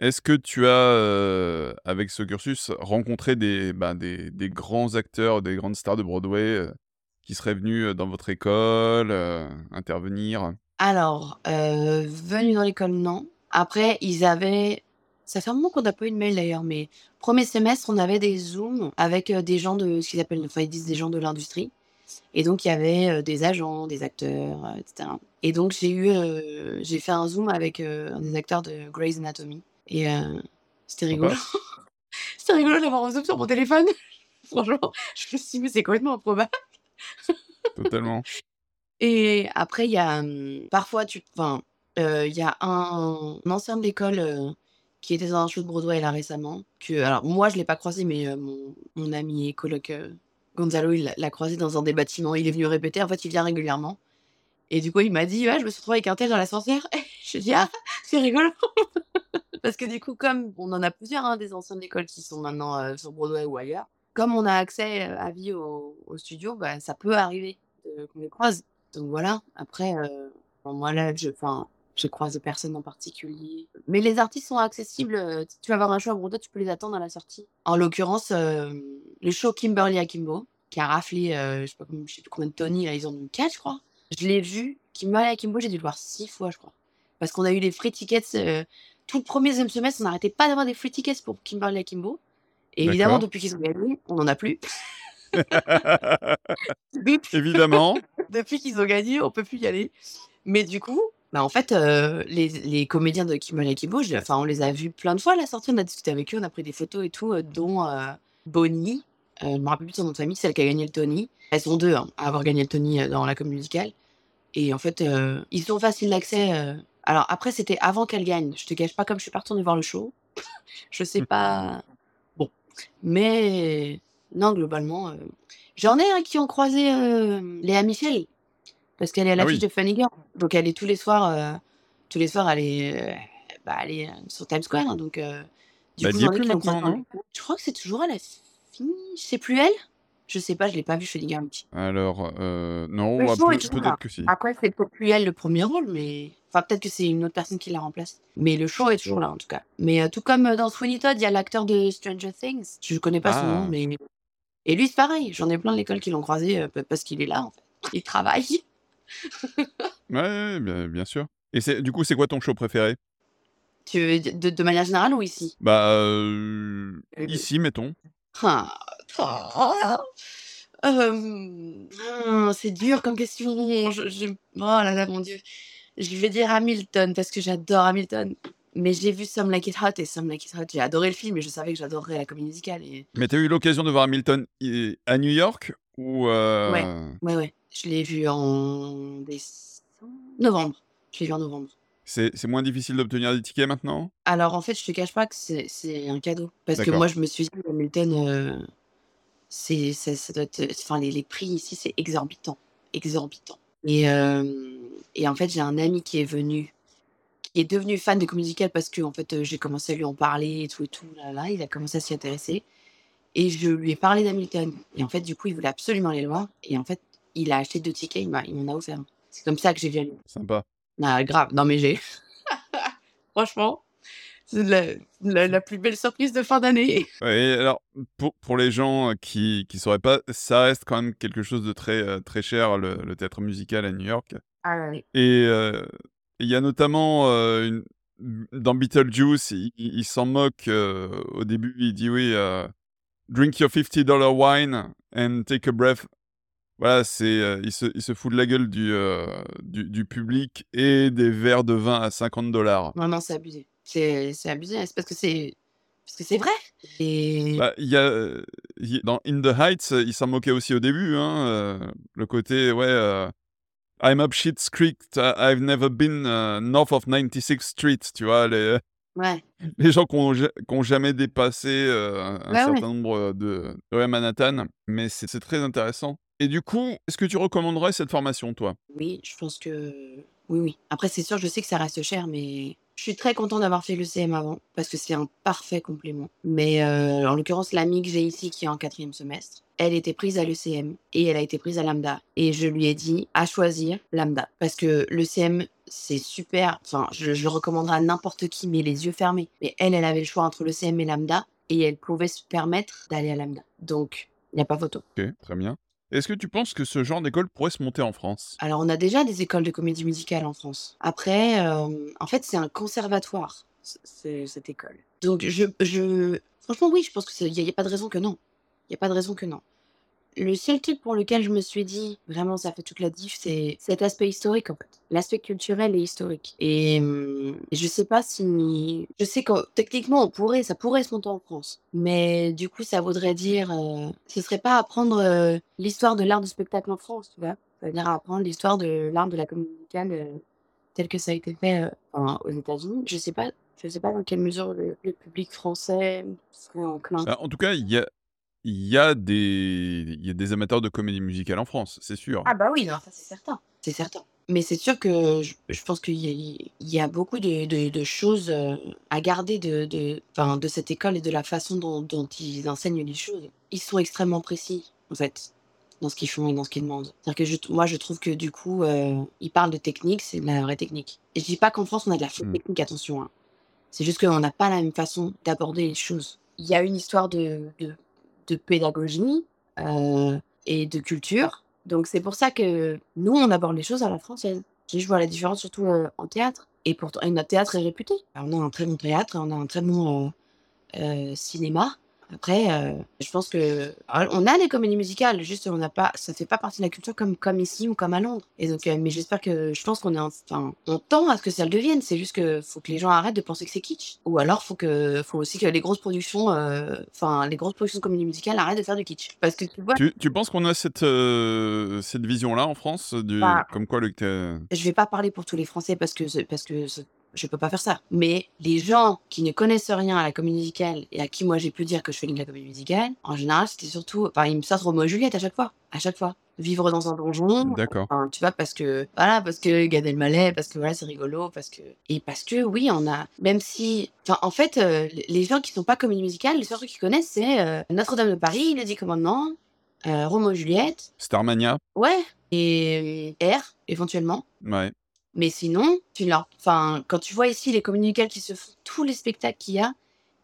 est-ce que tu as, avec ce cursus, rencontré des, bah, des, des grands acteurs, des grandes stars de Broadway qui seraient venus dans votre école intervenir? Alors, euh, venu dans l'école, non. Après, ils avaient. Ça fait un moment qu'on n'a pas eu de mail d'ailleurs, mais premier semestre, on avait des Zooms avec euh, des gens de ce qu'ils appellent, enfin, ils disent des gens de l'industrie. Et donc, il y avait euh, des agents, des acteurs, euh, etc. Et donc, j'ai eu, euh, j'ai fait un Zoom avec euh, un des acteurs de Grey's Anatomy. Et euh, c'était rigolo. Sympa. <laughs> c'était rigolo d'avoir un Zoom sur mon téléphone. <laughs> Franchement, je me suis dit, mais c'est complètement improbable. Totalement. Et après, il y a hum, parfois, tu, enfin, il y a un, ancien de l'école euh, qui était dans un show de Broadway là récemment. Que, alors moi, je l'ai pas croisé, mais euh, mon, mon ami et coloc euh, Gonzalo, il l'a- croisé dans un des bâtiments. Il est venu répéter. En fait, il vient régulièrement. Et du coup, il m'a dit, ouais, je me suis retrouvée avec un tel dans l'ascenseur. <laughs> je dis, ah, c'est rigolo. <laughs> Parce que du coup, comme on en a plusieurs, hein, des anciens de l'école qui sont maintenant euh, sur Broadway ou ailleurs, comme on a accès euh, à vie au, studio, bah, ça peut arriver qu'on les croise. Donc voilà, après, euh, moi là, je, enfin, je croise personne en particulier. Mais les artistes sont accessibles. euh, tu vas avoir un show à Broadway, tu peux les attendre à la sortie. En l'occurrence, euh, le show Kimberly Akimbo, qui a raflé, euh, je sais pas je sais plus combien de Tony, là, ils en ont eu 4, je crois. Je l'ai vu, Kimberly Akimbo, j'ai dû le voir 6 fois, je crois. Parce qu'on a eu les free tickets euh, tout le premier deuxième semestre, on n'arrêtait pas d'avoir des free tickets pour Kimberly Akimbo. Et évidemment, depuis qu'ils ont gagné, on n'en a plus. <laughs> Évidemment. <laughs> depuis qu'ils ont gagné, on peut plus y aller. Mais du coup, bah en fait, euh, les, les comédiens de Kimberly Akimbo, je- enfin, on les a vus plein de fois à la sortie, on a discuté avec eux, on a pris des photos et tout, euh, dont euh, Bonnie, je me rappelle plus de son nom de famille, celle qui a gagné le Tony. Elles sont deux hein, à avoir gagné le Tony dans la comédie musicale. Et en fait, ils sont faciles d'accès. Alors après, c'était avant qu'elle gagne. Je te cache pas, comme je suis pas retournée voir le show, <laughs> je sais pas. Bon, mais non, globalement, j'en ai un qui ont croisé Léa Michel parce qu'elle est à Ah l'affiche oui. de Funny Girl. Donc elle est tous les soirs, euh, tous les soirs, elle est, euh, bah, elle est euh, sur Times Square. hein, donc euh, du Bah, coup, j'en ai plus maintenant, non Je crois que c'est toujours elle a fini. C'est plus elle? Je sais pas, je l'ai pas vu Funny Girl. Alors, euh, non, ah, là. peut-être que si. Après, c'est peut-être plus elle le premier rôle, mais enfin peut-être que c'est une autre personne qui la remplace. Mais le show est toujours là en tout cas. Mais euh, tout comme dans Sweeney Todd, il y a l'acteur de Stranger Things. Je connais pas son nom, Ah. mais et lui c'est pareil. J'en ai plein de l'école qui l'ont croisé euh, parce qu'il est là en fait. Il travaille. Ouais, ouais, bien, bien sûr. Et c'est, du coup, c'est quoi ton show préféré? Tu veux dire de, de manière générale ou ici? Bah, euh, Euh, ici, mettons. Ah, ah, euh, ah, c'est dur comme question. Je, je- oh là là, mon Dieu. Je vais dire Hamilton parce que j'adore Hamilton. Mais j'ai vu Some Like It Hot et Some Like It Hot, j'ai adoré le film et je savais que j'adorerais la comédie musicale. Et... Mais tu as eu l'occasion de voir Hamilton i- à New York? Ou euh, Ouais, ouais. Je l'ai vu en décembre... novembre. Je l'ai vu en novembre. c'est moins difficile d'obtenir des tickets maintenant? Alors en fait, je te cache pas que c'est un cadeau. Parce que moi, je me suis dit, Hamilton, euh, c'est ça, ça doit être... Enfin, les, les prix ici, c'est exorbitant. Exorbitant. Et, euh, et en fait, j'ai un ami qui est venu, qui est devenu fan de comédie musicale parce que en fait, euh, j'ai commencé à lui en parler et tout et tout. Là, là, il a commencé à s'y intéresser. Et je lui ai parlé d'Hamilton. Et en fait, du coup, il voulait absolument aller le voir. Et en fait, il a acheté deux tickets, il m'en a offert. C'est comme ça que j'ai vu Hamilton. Sympa. Ah, grave. Non, mais j'ai. <laughs> Franchement, c'est la, la- la plus belle surprise de fin d'année. <laughs> Ouais, alors, pour, pour les gens qui ne sauraient pas, ça reste quand même quelque chose de très, euh, très cher, le, le théâtre musical à New York. Ah oui. Et euh, il y a notamment euh, une- dans Beetlejuice, il, il- il s'en moque euh, au début, il dit oui, euh, drink your $50 wine and take a breath. Voilà, c'est, euh, il, se, il se fout de la gueule du, euh, du, du public et des verres de vin à 50 dollars. Non, non, c'est abusé. C'est c'est abusé. C'est parce que c'est. Parce que c'est vrai. Et. Bah, il y a, dans In the Heights, il s'en moquait aussi au début, hein, euh, le côté, ouais, euh, I'm up Shit's Creek, I've never been uh, north of 96th Street, tu vois, les, Ouais. les gens qui n'ont jamais dépassé euh, un, ouais. certain nombre de, de ouais, Manhattan, mais c'est c'est très intéressant. Et du coup, est-ce que tu recommanderais cette formation, toi? Oui, je pense que. Oui, oui. Après, c'est sûr, je sais que ça reste cher, mais. Je suis très content d'avoir fait le CM avant, parce que c'est un parfait complément. Mais euh, en l'occurrence, l'amie que j'ai ici, qui est en quatrième semestre, elle était prise à l'ECM et elle a été prise à Lambda. Et je lui ai dit à choisir Lambda. Parce que l'ECM, c'est super. Enfin, je, je le recommanderais à n'importe qui, mais les yeux fermés. Mais elle, elle avait le choix entre l'ECM et Lambda, et elle pouvait se permettre d'aller à Lambda. Donc, il n'y a pas photo. Ok, très bien. Est-ce que tu penses que ce genre d'école pourrait se monter en France? Alors, on a déjà des écoles de comédie musicale en France. Après, euh, en fait, c'est un conservatoire, cette école. Donc, je, franchement, oui, je pense qu'il n'y a pas de raison que non. Il n'y a pas de raison que non. Le seul truc pour lequel je me suis dit, vraiment, ça fait toute la diff, c'est cet aspect historique, en fait. L'aspect culturel et historique. Et hum, je sais pas si... Je sais que techniquement, on pourrait, ça pourrait se monter en France. Mais du coup, ça voudrait dire... euh, ce serait pas apprendre euh, l'histoire de l'art du spectacle en France, tu vois ça veut dire apprendre l'histoire de l'art de la comédie euh, tel que ça a été fait euh, aux États-Unis. Je sais pas, je sais pas dans quelle mesure le, public français serait enclin. Ah, En tout cas, il y a, il y, a des, il y a des amateurs de comédie musicale en France, c'est sûr. Ah bah oui, non, ça c'est certain, c'est certain. Mais c'est sûr que je, je pense qu'il y, a- il y a beaucoup de, de- de choses euh, à garder de, de, enfin, de cette école et de la façon dont, dont ils enseignent les choses. Ils sont extrêmement précis, en fait, dans ce qu'ils font et dans ce qu'ils demandent. C'est-à-dire que je, moi, je trouve que du coup, euh, ils parlent de technique, c'est de la vraie technique. Et je dis pas qu'en France, on a de la fausse Mm. technique, attention. hein. C'est juste qu'on n'a pas la même façon d'aborder les choses. Il y a une histoire de, de, de pédagogie euh, et de culture. Donc c'est pour ça que nous, on aborde les choses à la française. Je vois la différence surtout en théâtre. Et pourtant, notre théâtre est réputé. On a un très bon théâtre, on a un très bon euh, euh, cinéma. Après, euh, je pense que alors, on a des comédies musicales, juste on n'a pas, ça fait pas partie de la culture comme comme ici ou comme à Londres. Et donc, euh, mais j'espère que, je pense qu'on est, en- enfin, on tend à ce que ça le devienne. C'est juste que faut que les gens arrêtent de penser que c'est kitsch. Ou alors faut que, faut aussi que les grosses productions, euh, enfin les grosses productions de comédies musicales arrêtent de faire du kitsch. Parce que tu vois, Tu, tu penses qu'on a cette, cette vision-là en France du, Bah. Comme quoi le... je vais pas parler pour tous les Français parce que parce que je peux pas faire ça. Mais les gens qui ne connaissent rien à la comédie musicale et à qui moi j'ai pu dire que je fais de la comédie musicale, en général c'était surtout, enfin ils me sortent Roméo et Juliette à chaque fois, à chaque fois. Vivre dans un donjon, D'accord. Enfin, tu vois, parce que, voilà, parce que Gad Elmaleh, parce que voilà, c'est rigolo, parce que. Et parce que, oui, on a. Même si. Enfin, en fait, euh, les gens qui sont pas comédie musicale, les seuls trucs qu'ils connaissent, c'est euh, Notre-Dame de Paris, Les Dix Commandements, euh, Roméo et Juliette, Starmania ouais, et R, éventuellement. Ouais. Mais sinon, tu leur... enfin, quand tu vois ici les comédies musicales qui se font, tous les spectacles qu'il y a,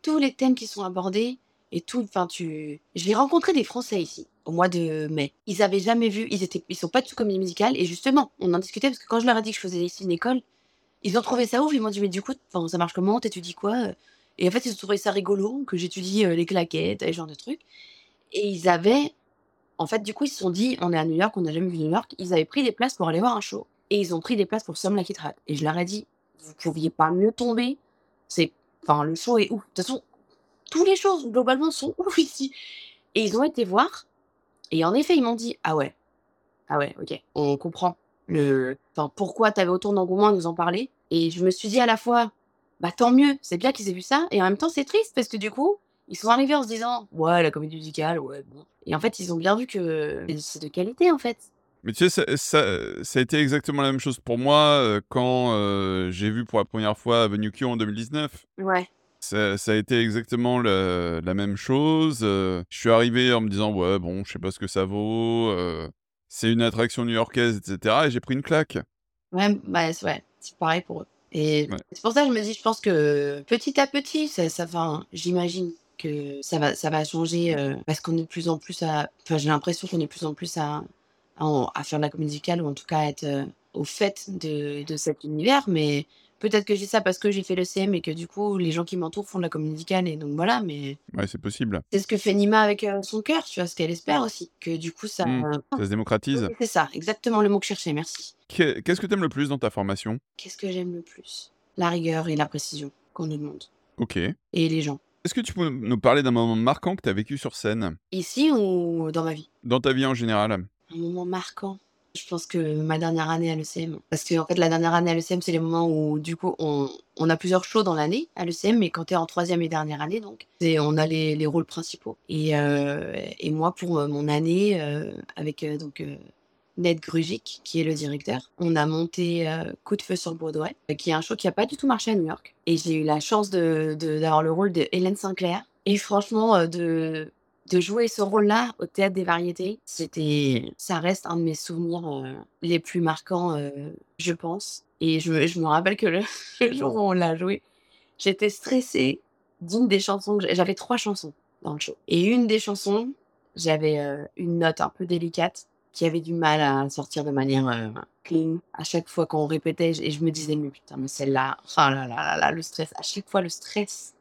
tous les thèmes qui sont abordés, et tout, enfin, tu... J'ai rencontré des Français ici, au mois de mai. Ils avaient jamais vu, ils étaient, ils sont pas du tout comédie musicale, et justement, on en discutait, parce que quand je leur ai dit que je faisais ici une école, ils ont trouvé ça ouf, ils m'ont dit, mais du coup, ça marche comment, t'étudies quoi? Et en fait, ils ont trouvé ça rigolo, que j'étudie euh, les claquettes, et ce genre de trucs. Et ils avaient, en fait, du coup, ils se sont dit, on est à New York, on n'a jamais vu New York, ils avaient pris des places pour aller voir un show. Et ils ont pris des places pour Some Like It Hot. Et je leur ai dit, vous pouviez pas mieux tomber C'est, enfin, le show est ouf. De toute façon, tous les shows, globalement, sont <laughs> ouf ici. Et ils ont été voir. Et en effet, ils m'ont dit, ah ouais, ah ouais, ok, on comprend le, enfin, pourquoi t'avais autant d'engouement à nous en parler. Et je me suis dit à la fois, bah tant mieux, c'est bien qu'ils aient vu ça. Et en même temps, c'est triste parce que du coup, ils sont arrivés en se disant, ouais, la comédie musicale, ouais, bon. Et en fait, ils ont bien vu que c'est de qualité, en fait. Mais tu sais, ça, ça, ça a été exactement la même chose pour moi euh, quand euh, j'ai vu pour la première fois Avenue Q en 2019. Ouais. Ça, ça a été exactement le- la même chose. euh, je suis arrivé en me disant, ouais, bon, je sais pas ce que ça vaut. c'est une attraction new-yorkaise, etc. Et j'ai pris une claque. Ouais, bah, c'est ouais, c'est pareil pour eux. Et Ouais. c'est pour ça que je me dis, je pense que petit à petit, ça, ça enfin, j'imagine que ça va, ça va changer parce qu'on est de plus en plus à, enfin, j'ai l'impression qu'on est de plus en plus à, à, à faire de la comédie musicale ou en tout cas être euh, au fait de, de cet univers. Mais peut-être que j'ai ça parce que j'ai fait le CM et que du coup, les gens qui m'entourent font de la comédie musicale et donc voilà. Mais Ouais, c'est possible. c'est ce que fait Nima avec euh, son cœur, tu vois, ce qu'elle espère aussi. Que du coup, ça. Mm. Ça se démocratise. C'est ça, exactement le mot que je cherchais, merci. Qu'est- Qu'est-ce que t'aimes le plus dans ta formation? Qu'est-ce que j'aime le plus? La rigueur et la précision qu'on nous demande. Ok. Et les gens. Est-ce que tu peux nous parler d'un moment marquant que tu as vécu sur scène? Ici ou dans ma vie? Dans ta vie en général Un moment marquant. Je pense que ma dernière année à l'ECM. Parce que en fait, la dernière année à l'ECM, c'est les moments où, du coup, on, on a plusieurs shows dans l'année à l'ECM, mais quand tu es en troisième et dernière année, donc, on a les, les rôles principaux. Et, euh, et moi, pour euh, mon année, euh, avec donc euh, Ned Grugic, qui est le directeur, on a monté Coup de feu sur Broadway, qui est un show qui n'a pas du tout marché à New York. Et j'ai eu la chance de- de- d'avoir le rôle de Hélène Sinclair. Et franchement, de, de jouer ce rôle-là au théâtre des variétés, c'était, ça reste un de mes souvenirs euh, les plus marquants, euh, je pense. Et je, me- je me rappelle que le, <laughs> jour où on l'a joué, j'étais stressée d'une des chansons. J'avais trois chansons dans le show. Et une des chansons, j'avais euh, une note un peu délicate qui avait du mal à sortir de manière clean. À chaque fois qu'on répétait, et je me disais, mais putain, mais celle-là, oh là là là là, le stress, à chaque fois le stress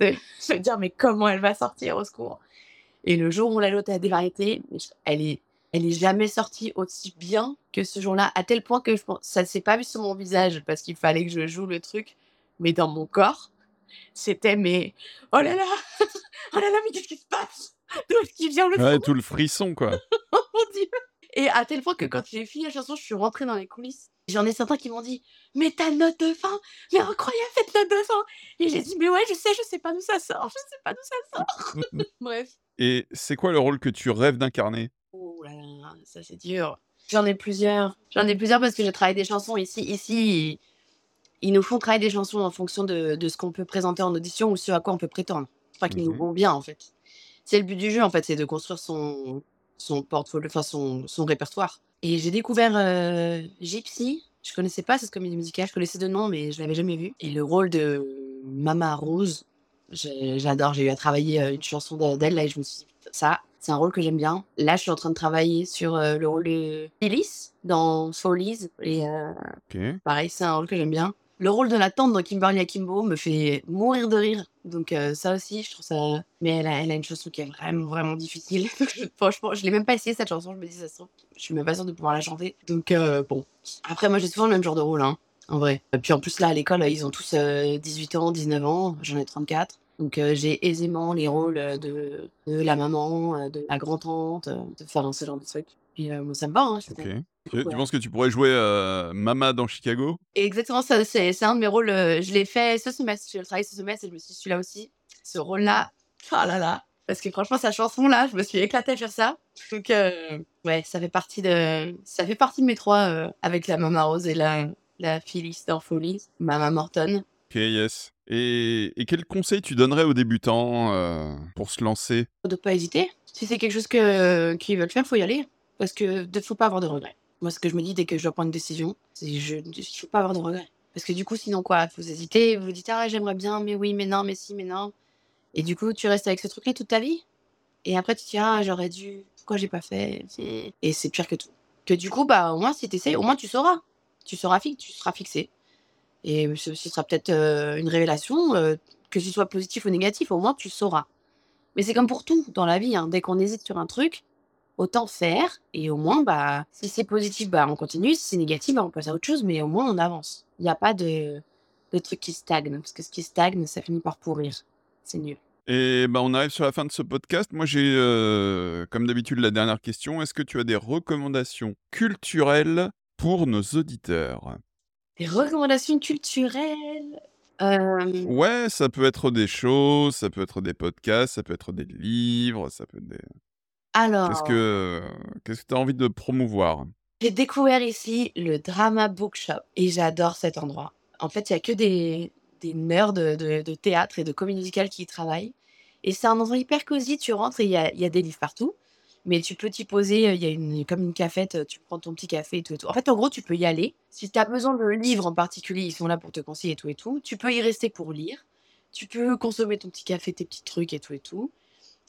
de <laughs> se dire, mais comment elle va sortir au secours? Et le jour où on l'a jouée à des variétés, elle est, elle est jamais sortie aussi bien que ce jour-là, à tel point que je pense, ça s'est pas vu sur mon visage parce qu'il fallait que je joue le truc, mais dans mon corps, c'était mais oh là là, <laughs> oh là là, mais qu'est-ce qui se passe? D'où est-ce qu'il vient le Ouais, son tout le frisson, quoi. <laughs> Oh mon dieu Et à tel point que quand j'ai fini la chanson, je suis rentrée dans les coulisses. J'en ai certains qui m'ont dit Mais ta note de fin Mais incroyable cette note de fin Et j'ai dit Mais ouais, je sais, je sais pas d'où ça sort, je sais pas d'où ça sort. <laughs> <laughs> Bref. Et c'est quoi le rôle que tu rêves d'incarner? Oh là là, ça c'est dur. J'en ai plusieurs. J'en ai plusieurs parce que j'ai travaillé des chansons ici. Ici, ils, ils nous font travailler des chansons en fonction de, de ce qu'on peut présenter en audition ou ce à quoi on peut prétendre. Enfin, qu'ils nous Mhm. vont bien en fait. C'est le but du jeu en fait, c'est de construire son, son portfolio, enfin son, son répertoire. Et j'ai découvert euh, Gypsy. Je connaissais pas cette comédie musicale, je connaissais de nom, mais je l'avais jamais vue. Et le rôle de Mama Rose, j'adore. J'ai eu à travailler euh, une chanson de- d'elle là et je me suis dit, ça, c'est un rôle que j'aime bien. Là, je suis en train de travailler sur euh, le rôle de Phyllis dans Follies. Et euh, pareil, c'est un rôle que j'aime bien. Le rôle de la tante dans Kimberly Akimbo me fait mourir de rire. Donc euh, ça aussi, je trouve ça... Mais elle a, une chanson qui est vraiment, vraiment difficile. <laughs> Franchement, je l'ai même pas essayé cette chanson. Je me dis, ça se trouve, je suis même pas sûre de pouvoir la chanter. Donc euh, bon. Après, moi, j'ai souvent le même genre de rôle, hein, en vrai. Et puis en plus, là, à l'école, ils ont tous euh, 18 ans, 19 ans. J'en ai 34. Donc euh, j'ai aisément les rôles euh, de, la maman, euh, de la grand-tante, euh, de faire ce genre de trucs. Puis euh, ça me va, hein, je Tu, penses que tu pourrais jouer euh, Mama dans Chicago? Et exactement, ça, c'est c'est un de mes rôles. euh, je l'ai fait ce semestre. J'ai travaillé ce semestre et je me suis dit, celui-là aussi. Ce rôle-là, oh là là. Parce que franchement, sa chanson-là, je me suis éclatée à faire ça. Donc, euh, ouais, ça fait partie de, ça fait partie de mes trois euh, avec la Mama Rose et la, la Phyllis Follies, Mama Morton. Ok, yes. Et, et quel conseil tu donnerais aux débutants euh, pour se lancer? De pas hésiter. Si c'est quelque chose que, qu'ils veulent faire, faut y aller. Parce que ne faut pas avoir de regrets. Moi, ce que je me dis dès que je dois prendre une décision, c'est je, il faut pas avoir de regrets. Parce que du coup, sinon quoi, vous hésitez, vous vous dites ah j'aimerais bien, mais oui, mais non, mais si, mais non. Et du coup, tu restes avec ce truc-là toute ta vie? Et après, tu te dis ah j'aurais dû, pourquoi j'ai pas fait? Et c'est pire que tout. Que du coup, bah au moins si t'essayes, au moins tu sauras. Tu sauras fi- tu seras fixé. Et ce, ce sera peut-être euh, une révélation, euh, que ce soit positif ou négatif, au moins tu sauras. Mais c'est comme pour tout dans la vie, hein. dès qu'on hésite sur un truc, autant faire, et au moins, bah, si c'est positif, bah, on continue, si c'est négatif, bah, on passe à autre chose, mais au moins on avance. Il n'y a pas de, de trucs qui stagnent. Parce que ce qui stagne, ça finit par pourrir. C'est nul. Et ben, on arrive sur la fin de ce podcast. Moi, j'ai, euh, comme d'habitude, la dernière question. Est-ce que tu as des recommandations culturelles pour nos auditeurs? Des recommandations culturelles? Euh, Ouais, ça peut être des choses, ça peut être des podcasts, ça peut être des livres, ça peut être des... Alors, Qu'est-ce que qu'est-ce que tu as envie de promouvoir? J'ai découvert ici le Drama Bookshop et j'adore cet endroit. En fait, il y a que des, des nerds de, de- de théâtre et de comédie musicale qui y travaillent. Et c'est un endroit hyper cosy. Tu rentres et il y a, y a des livres partout. Mais tu peux t'y poser. Il y a une, comme une cafette. Tu prends ton petit café et tout et tout. En fait, en gros, tu peux y aller. Si tu as besoin de livres en particulier, ils sont là pour te conseiller et tout et tout. Tu peux y rester pour lire. Tu peux consommer ton petit café, tes petits trucs et tout et tout.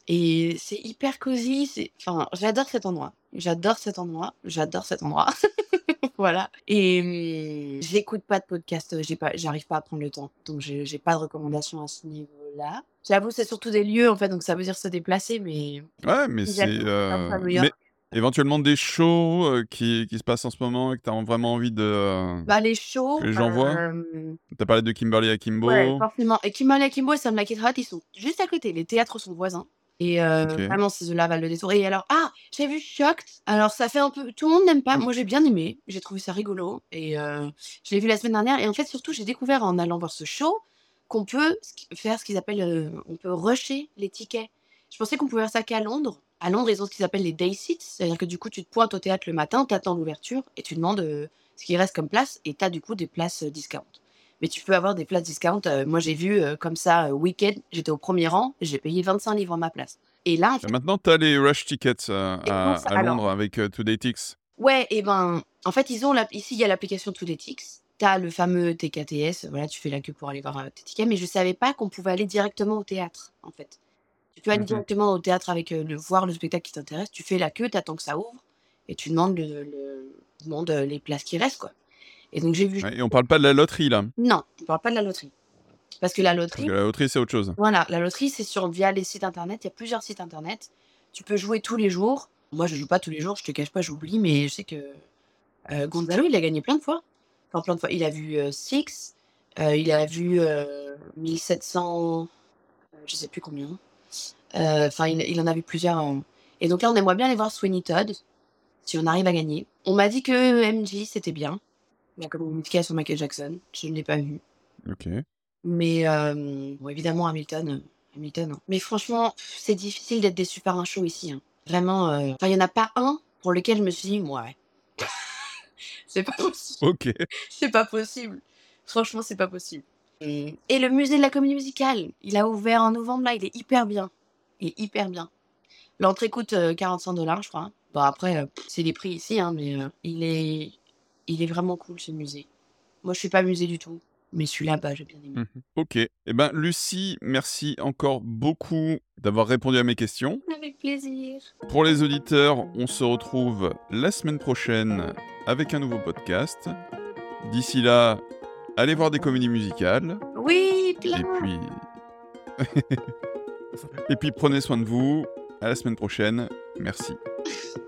Et c'est hyper cosy. Enfin, j'adore cet endroit. J'adore cet endroit. J'adore cet endroit. <laughs> voilà. Et hum, j'écoute pas de podcast. J'ai pas, j'arrive pas à prendre le temps. Donc, j'ai pas de recommandations à ce niveau-là. J'avoue, c'est surtout des lieux, en fait. Donc, ça veut dire se déplacer. Mais Ouais, mais c'est... euh, Mais éventuellement des shows euh, qui, qui se passent en ce moment et que tu as vraiment envie de... euh, bah, les shows. que les gens voient euh, Tu as parlé de Kimberly Akimbo. Ouais, forcément. Et Kimberly Akimbo et Sam Like It Hot, ils sont juste à côté. Les théâtres sont voisins. Et euh, Ok. vraiment, c'est de là, Val de Détour. Et alors, ah, j'ai vu Shocked. Alors, ça fait un peu. Tout le monde n'aime pas. Moi, j'ai bien aimé. J'ai trouvé ça rigolo. Et euh, je l'ai vu la semaine dernière. Et en fait, surtout, j'ai découvert en allant voir ce show qu'on peut faire ce qu'ils appellent. euh, on peut rusher les tickets. Je pensais qu'on pouvait faire ça qu'à Londres. À Londres, ils ont ce qu'ils appellent les day seats. C'est-à-dire que du coup, tu te pointes au théâtre le matin, tu attends l'ouverture et tu demandes euh, ce qui reste comme place. Et tu as du coup des places euh, discount. Mais tu peux avoir des places discount. euh, moi, j'ai vu euh, comme ça, euh, week-end, j'étais au premier rang, j'ai payé 25 livres à ma place. Et là, Maintenant, tu as les rush tickets Et à, alors- Londres avec euh, Today Tix? ouais, et ben, en fait, ils ont la- ici, il y a l'application Tooletics. T'as le fameux TKTS, voilà, tu fais la queue pour aller voir tes tickets, mais je savais pas qu'on pouvait aller directement au théâtre, en fait. Tu peux aller Mhm. directement au théâtre avec le voir le spectacle qui t'intéresse, tu fais la queue, t'attends que ça ouvre, et tu demandes, le, le- demandes les places qui restent, quoi. Et donc j'ai vu. Et on parle pas de la loterie, là. Non, on parle pas de la loterie. Parce que la loterie, que la loterie, c'est autre chose. Voilà, la loterie, c'est sur via les sites internet. Il y a plusieurs sites internet. Tu peux jouer tous les jours. Moi, je joue pas tous les jours, je te cache pas, j'oublie, mais je sais que euh, Gonzalo, il a gagné plein de fois. Enfin, plein de fois. Il a vu euh, Six, euh, il a vu euh, 1700, euh, je sais plus combien. Enfin, il, il en a vu plusieurs. euh. Et donc là, on aimerait bien aller voir Sweeney Todd, si on arrive à gagner. On m'a dit que MJ, c'était bien. La comédie musicale sur Michael Jackson. Je ne l'ai pas vu. Ok. Mais euh, bon, évidemment, Hamilton. euh, Hamilton. hein. Mais franchement, c'est difficile d'être déçu par un show ici. hein. Vraiment. euh, Enfin, il n'y en a pas un pour lequel je me suis dit, ouais. <laughs> c'est pas possible. Ok. <laughs> C'est pas possible. Franchement, c'est pas possible. Mm. Et le musée de la comédie musicale, il a ouvert en novembre là, il est hyper bien. Il est hyper bien. L'entrée coûte euh, 45 dollars, je crois. Bon, après, euh, c'est les prix ici, hein, mais euh, il, est... il est vraiment cool ce musée. Moi, je suis pas musée du tout, mais celui-là, bah, j'ai bien aimé. Mhm. Ok. Eh ben, Lucie, merci encore beaucoup d'avoir répondu à mes questions. Avec plaisir. Pour les auditeurs, on se retrouve la semaine prochaine avec un nouveau podcast. D'ici là, allez voir des comédies musicales. Oui, plein. Et puis. <laughs> Et puis prenez soin de vous. À la semaine prochaine. Merci. <laughs>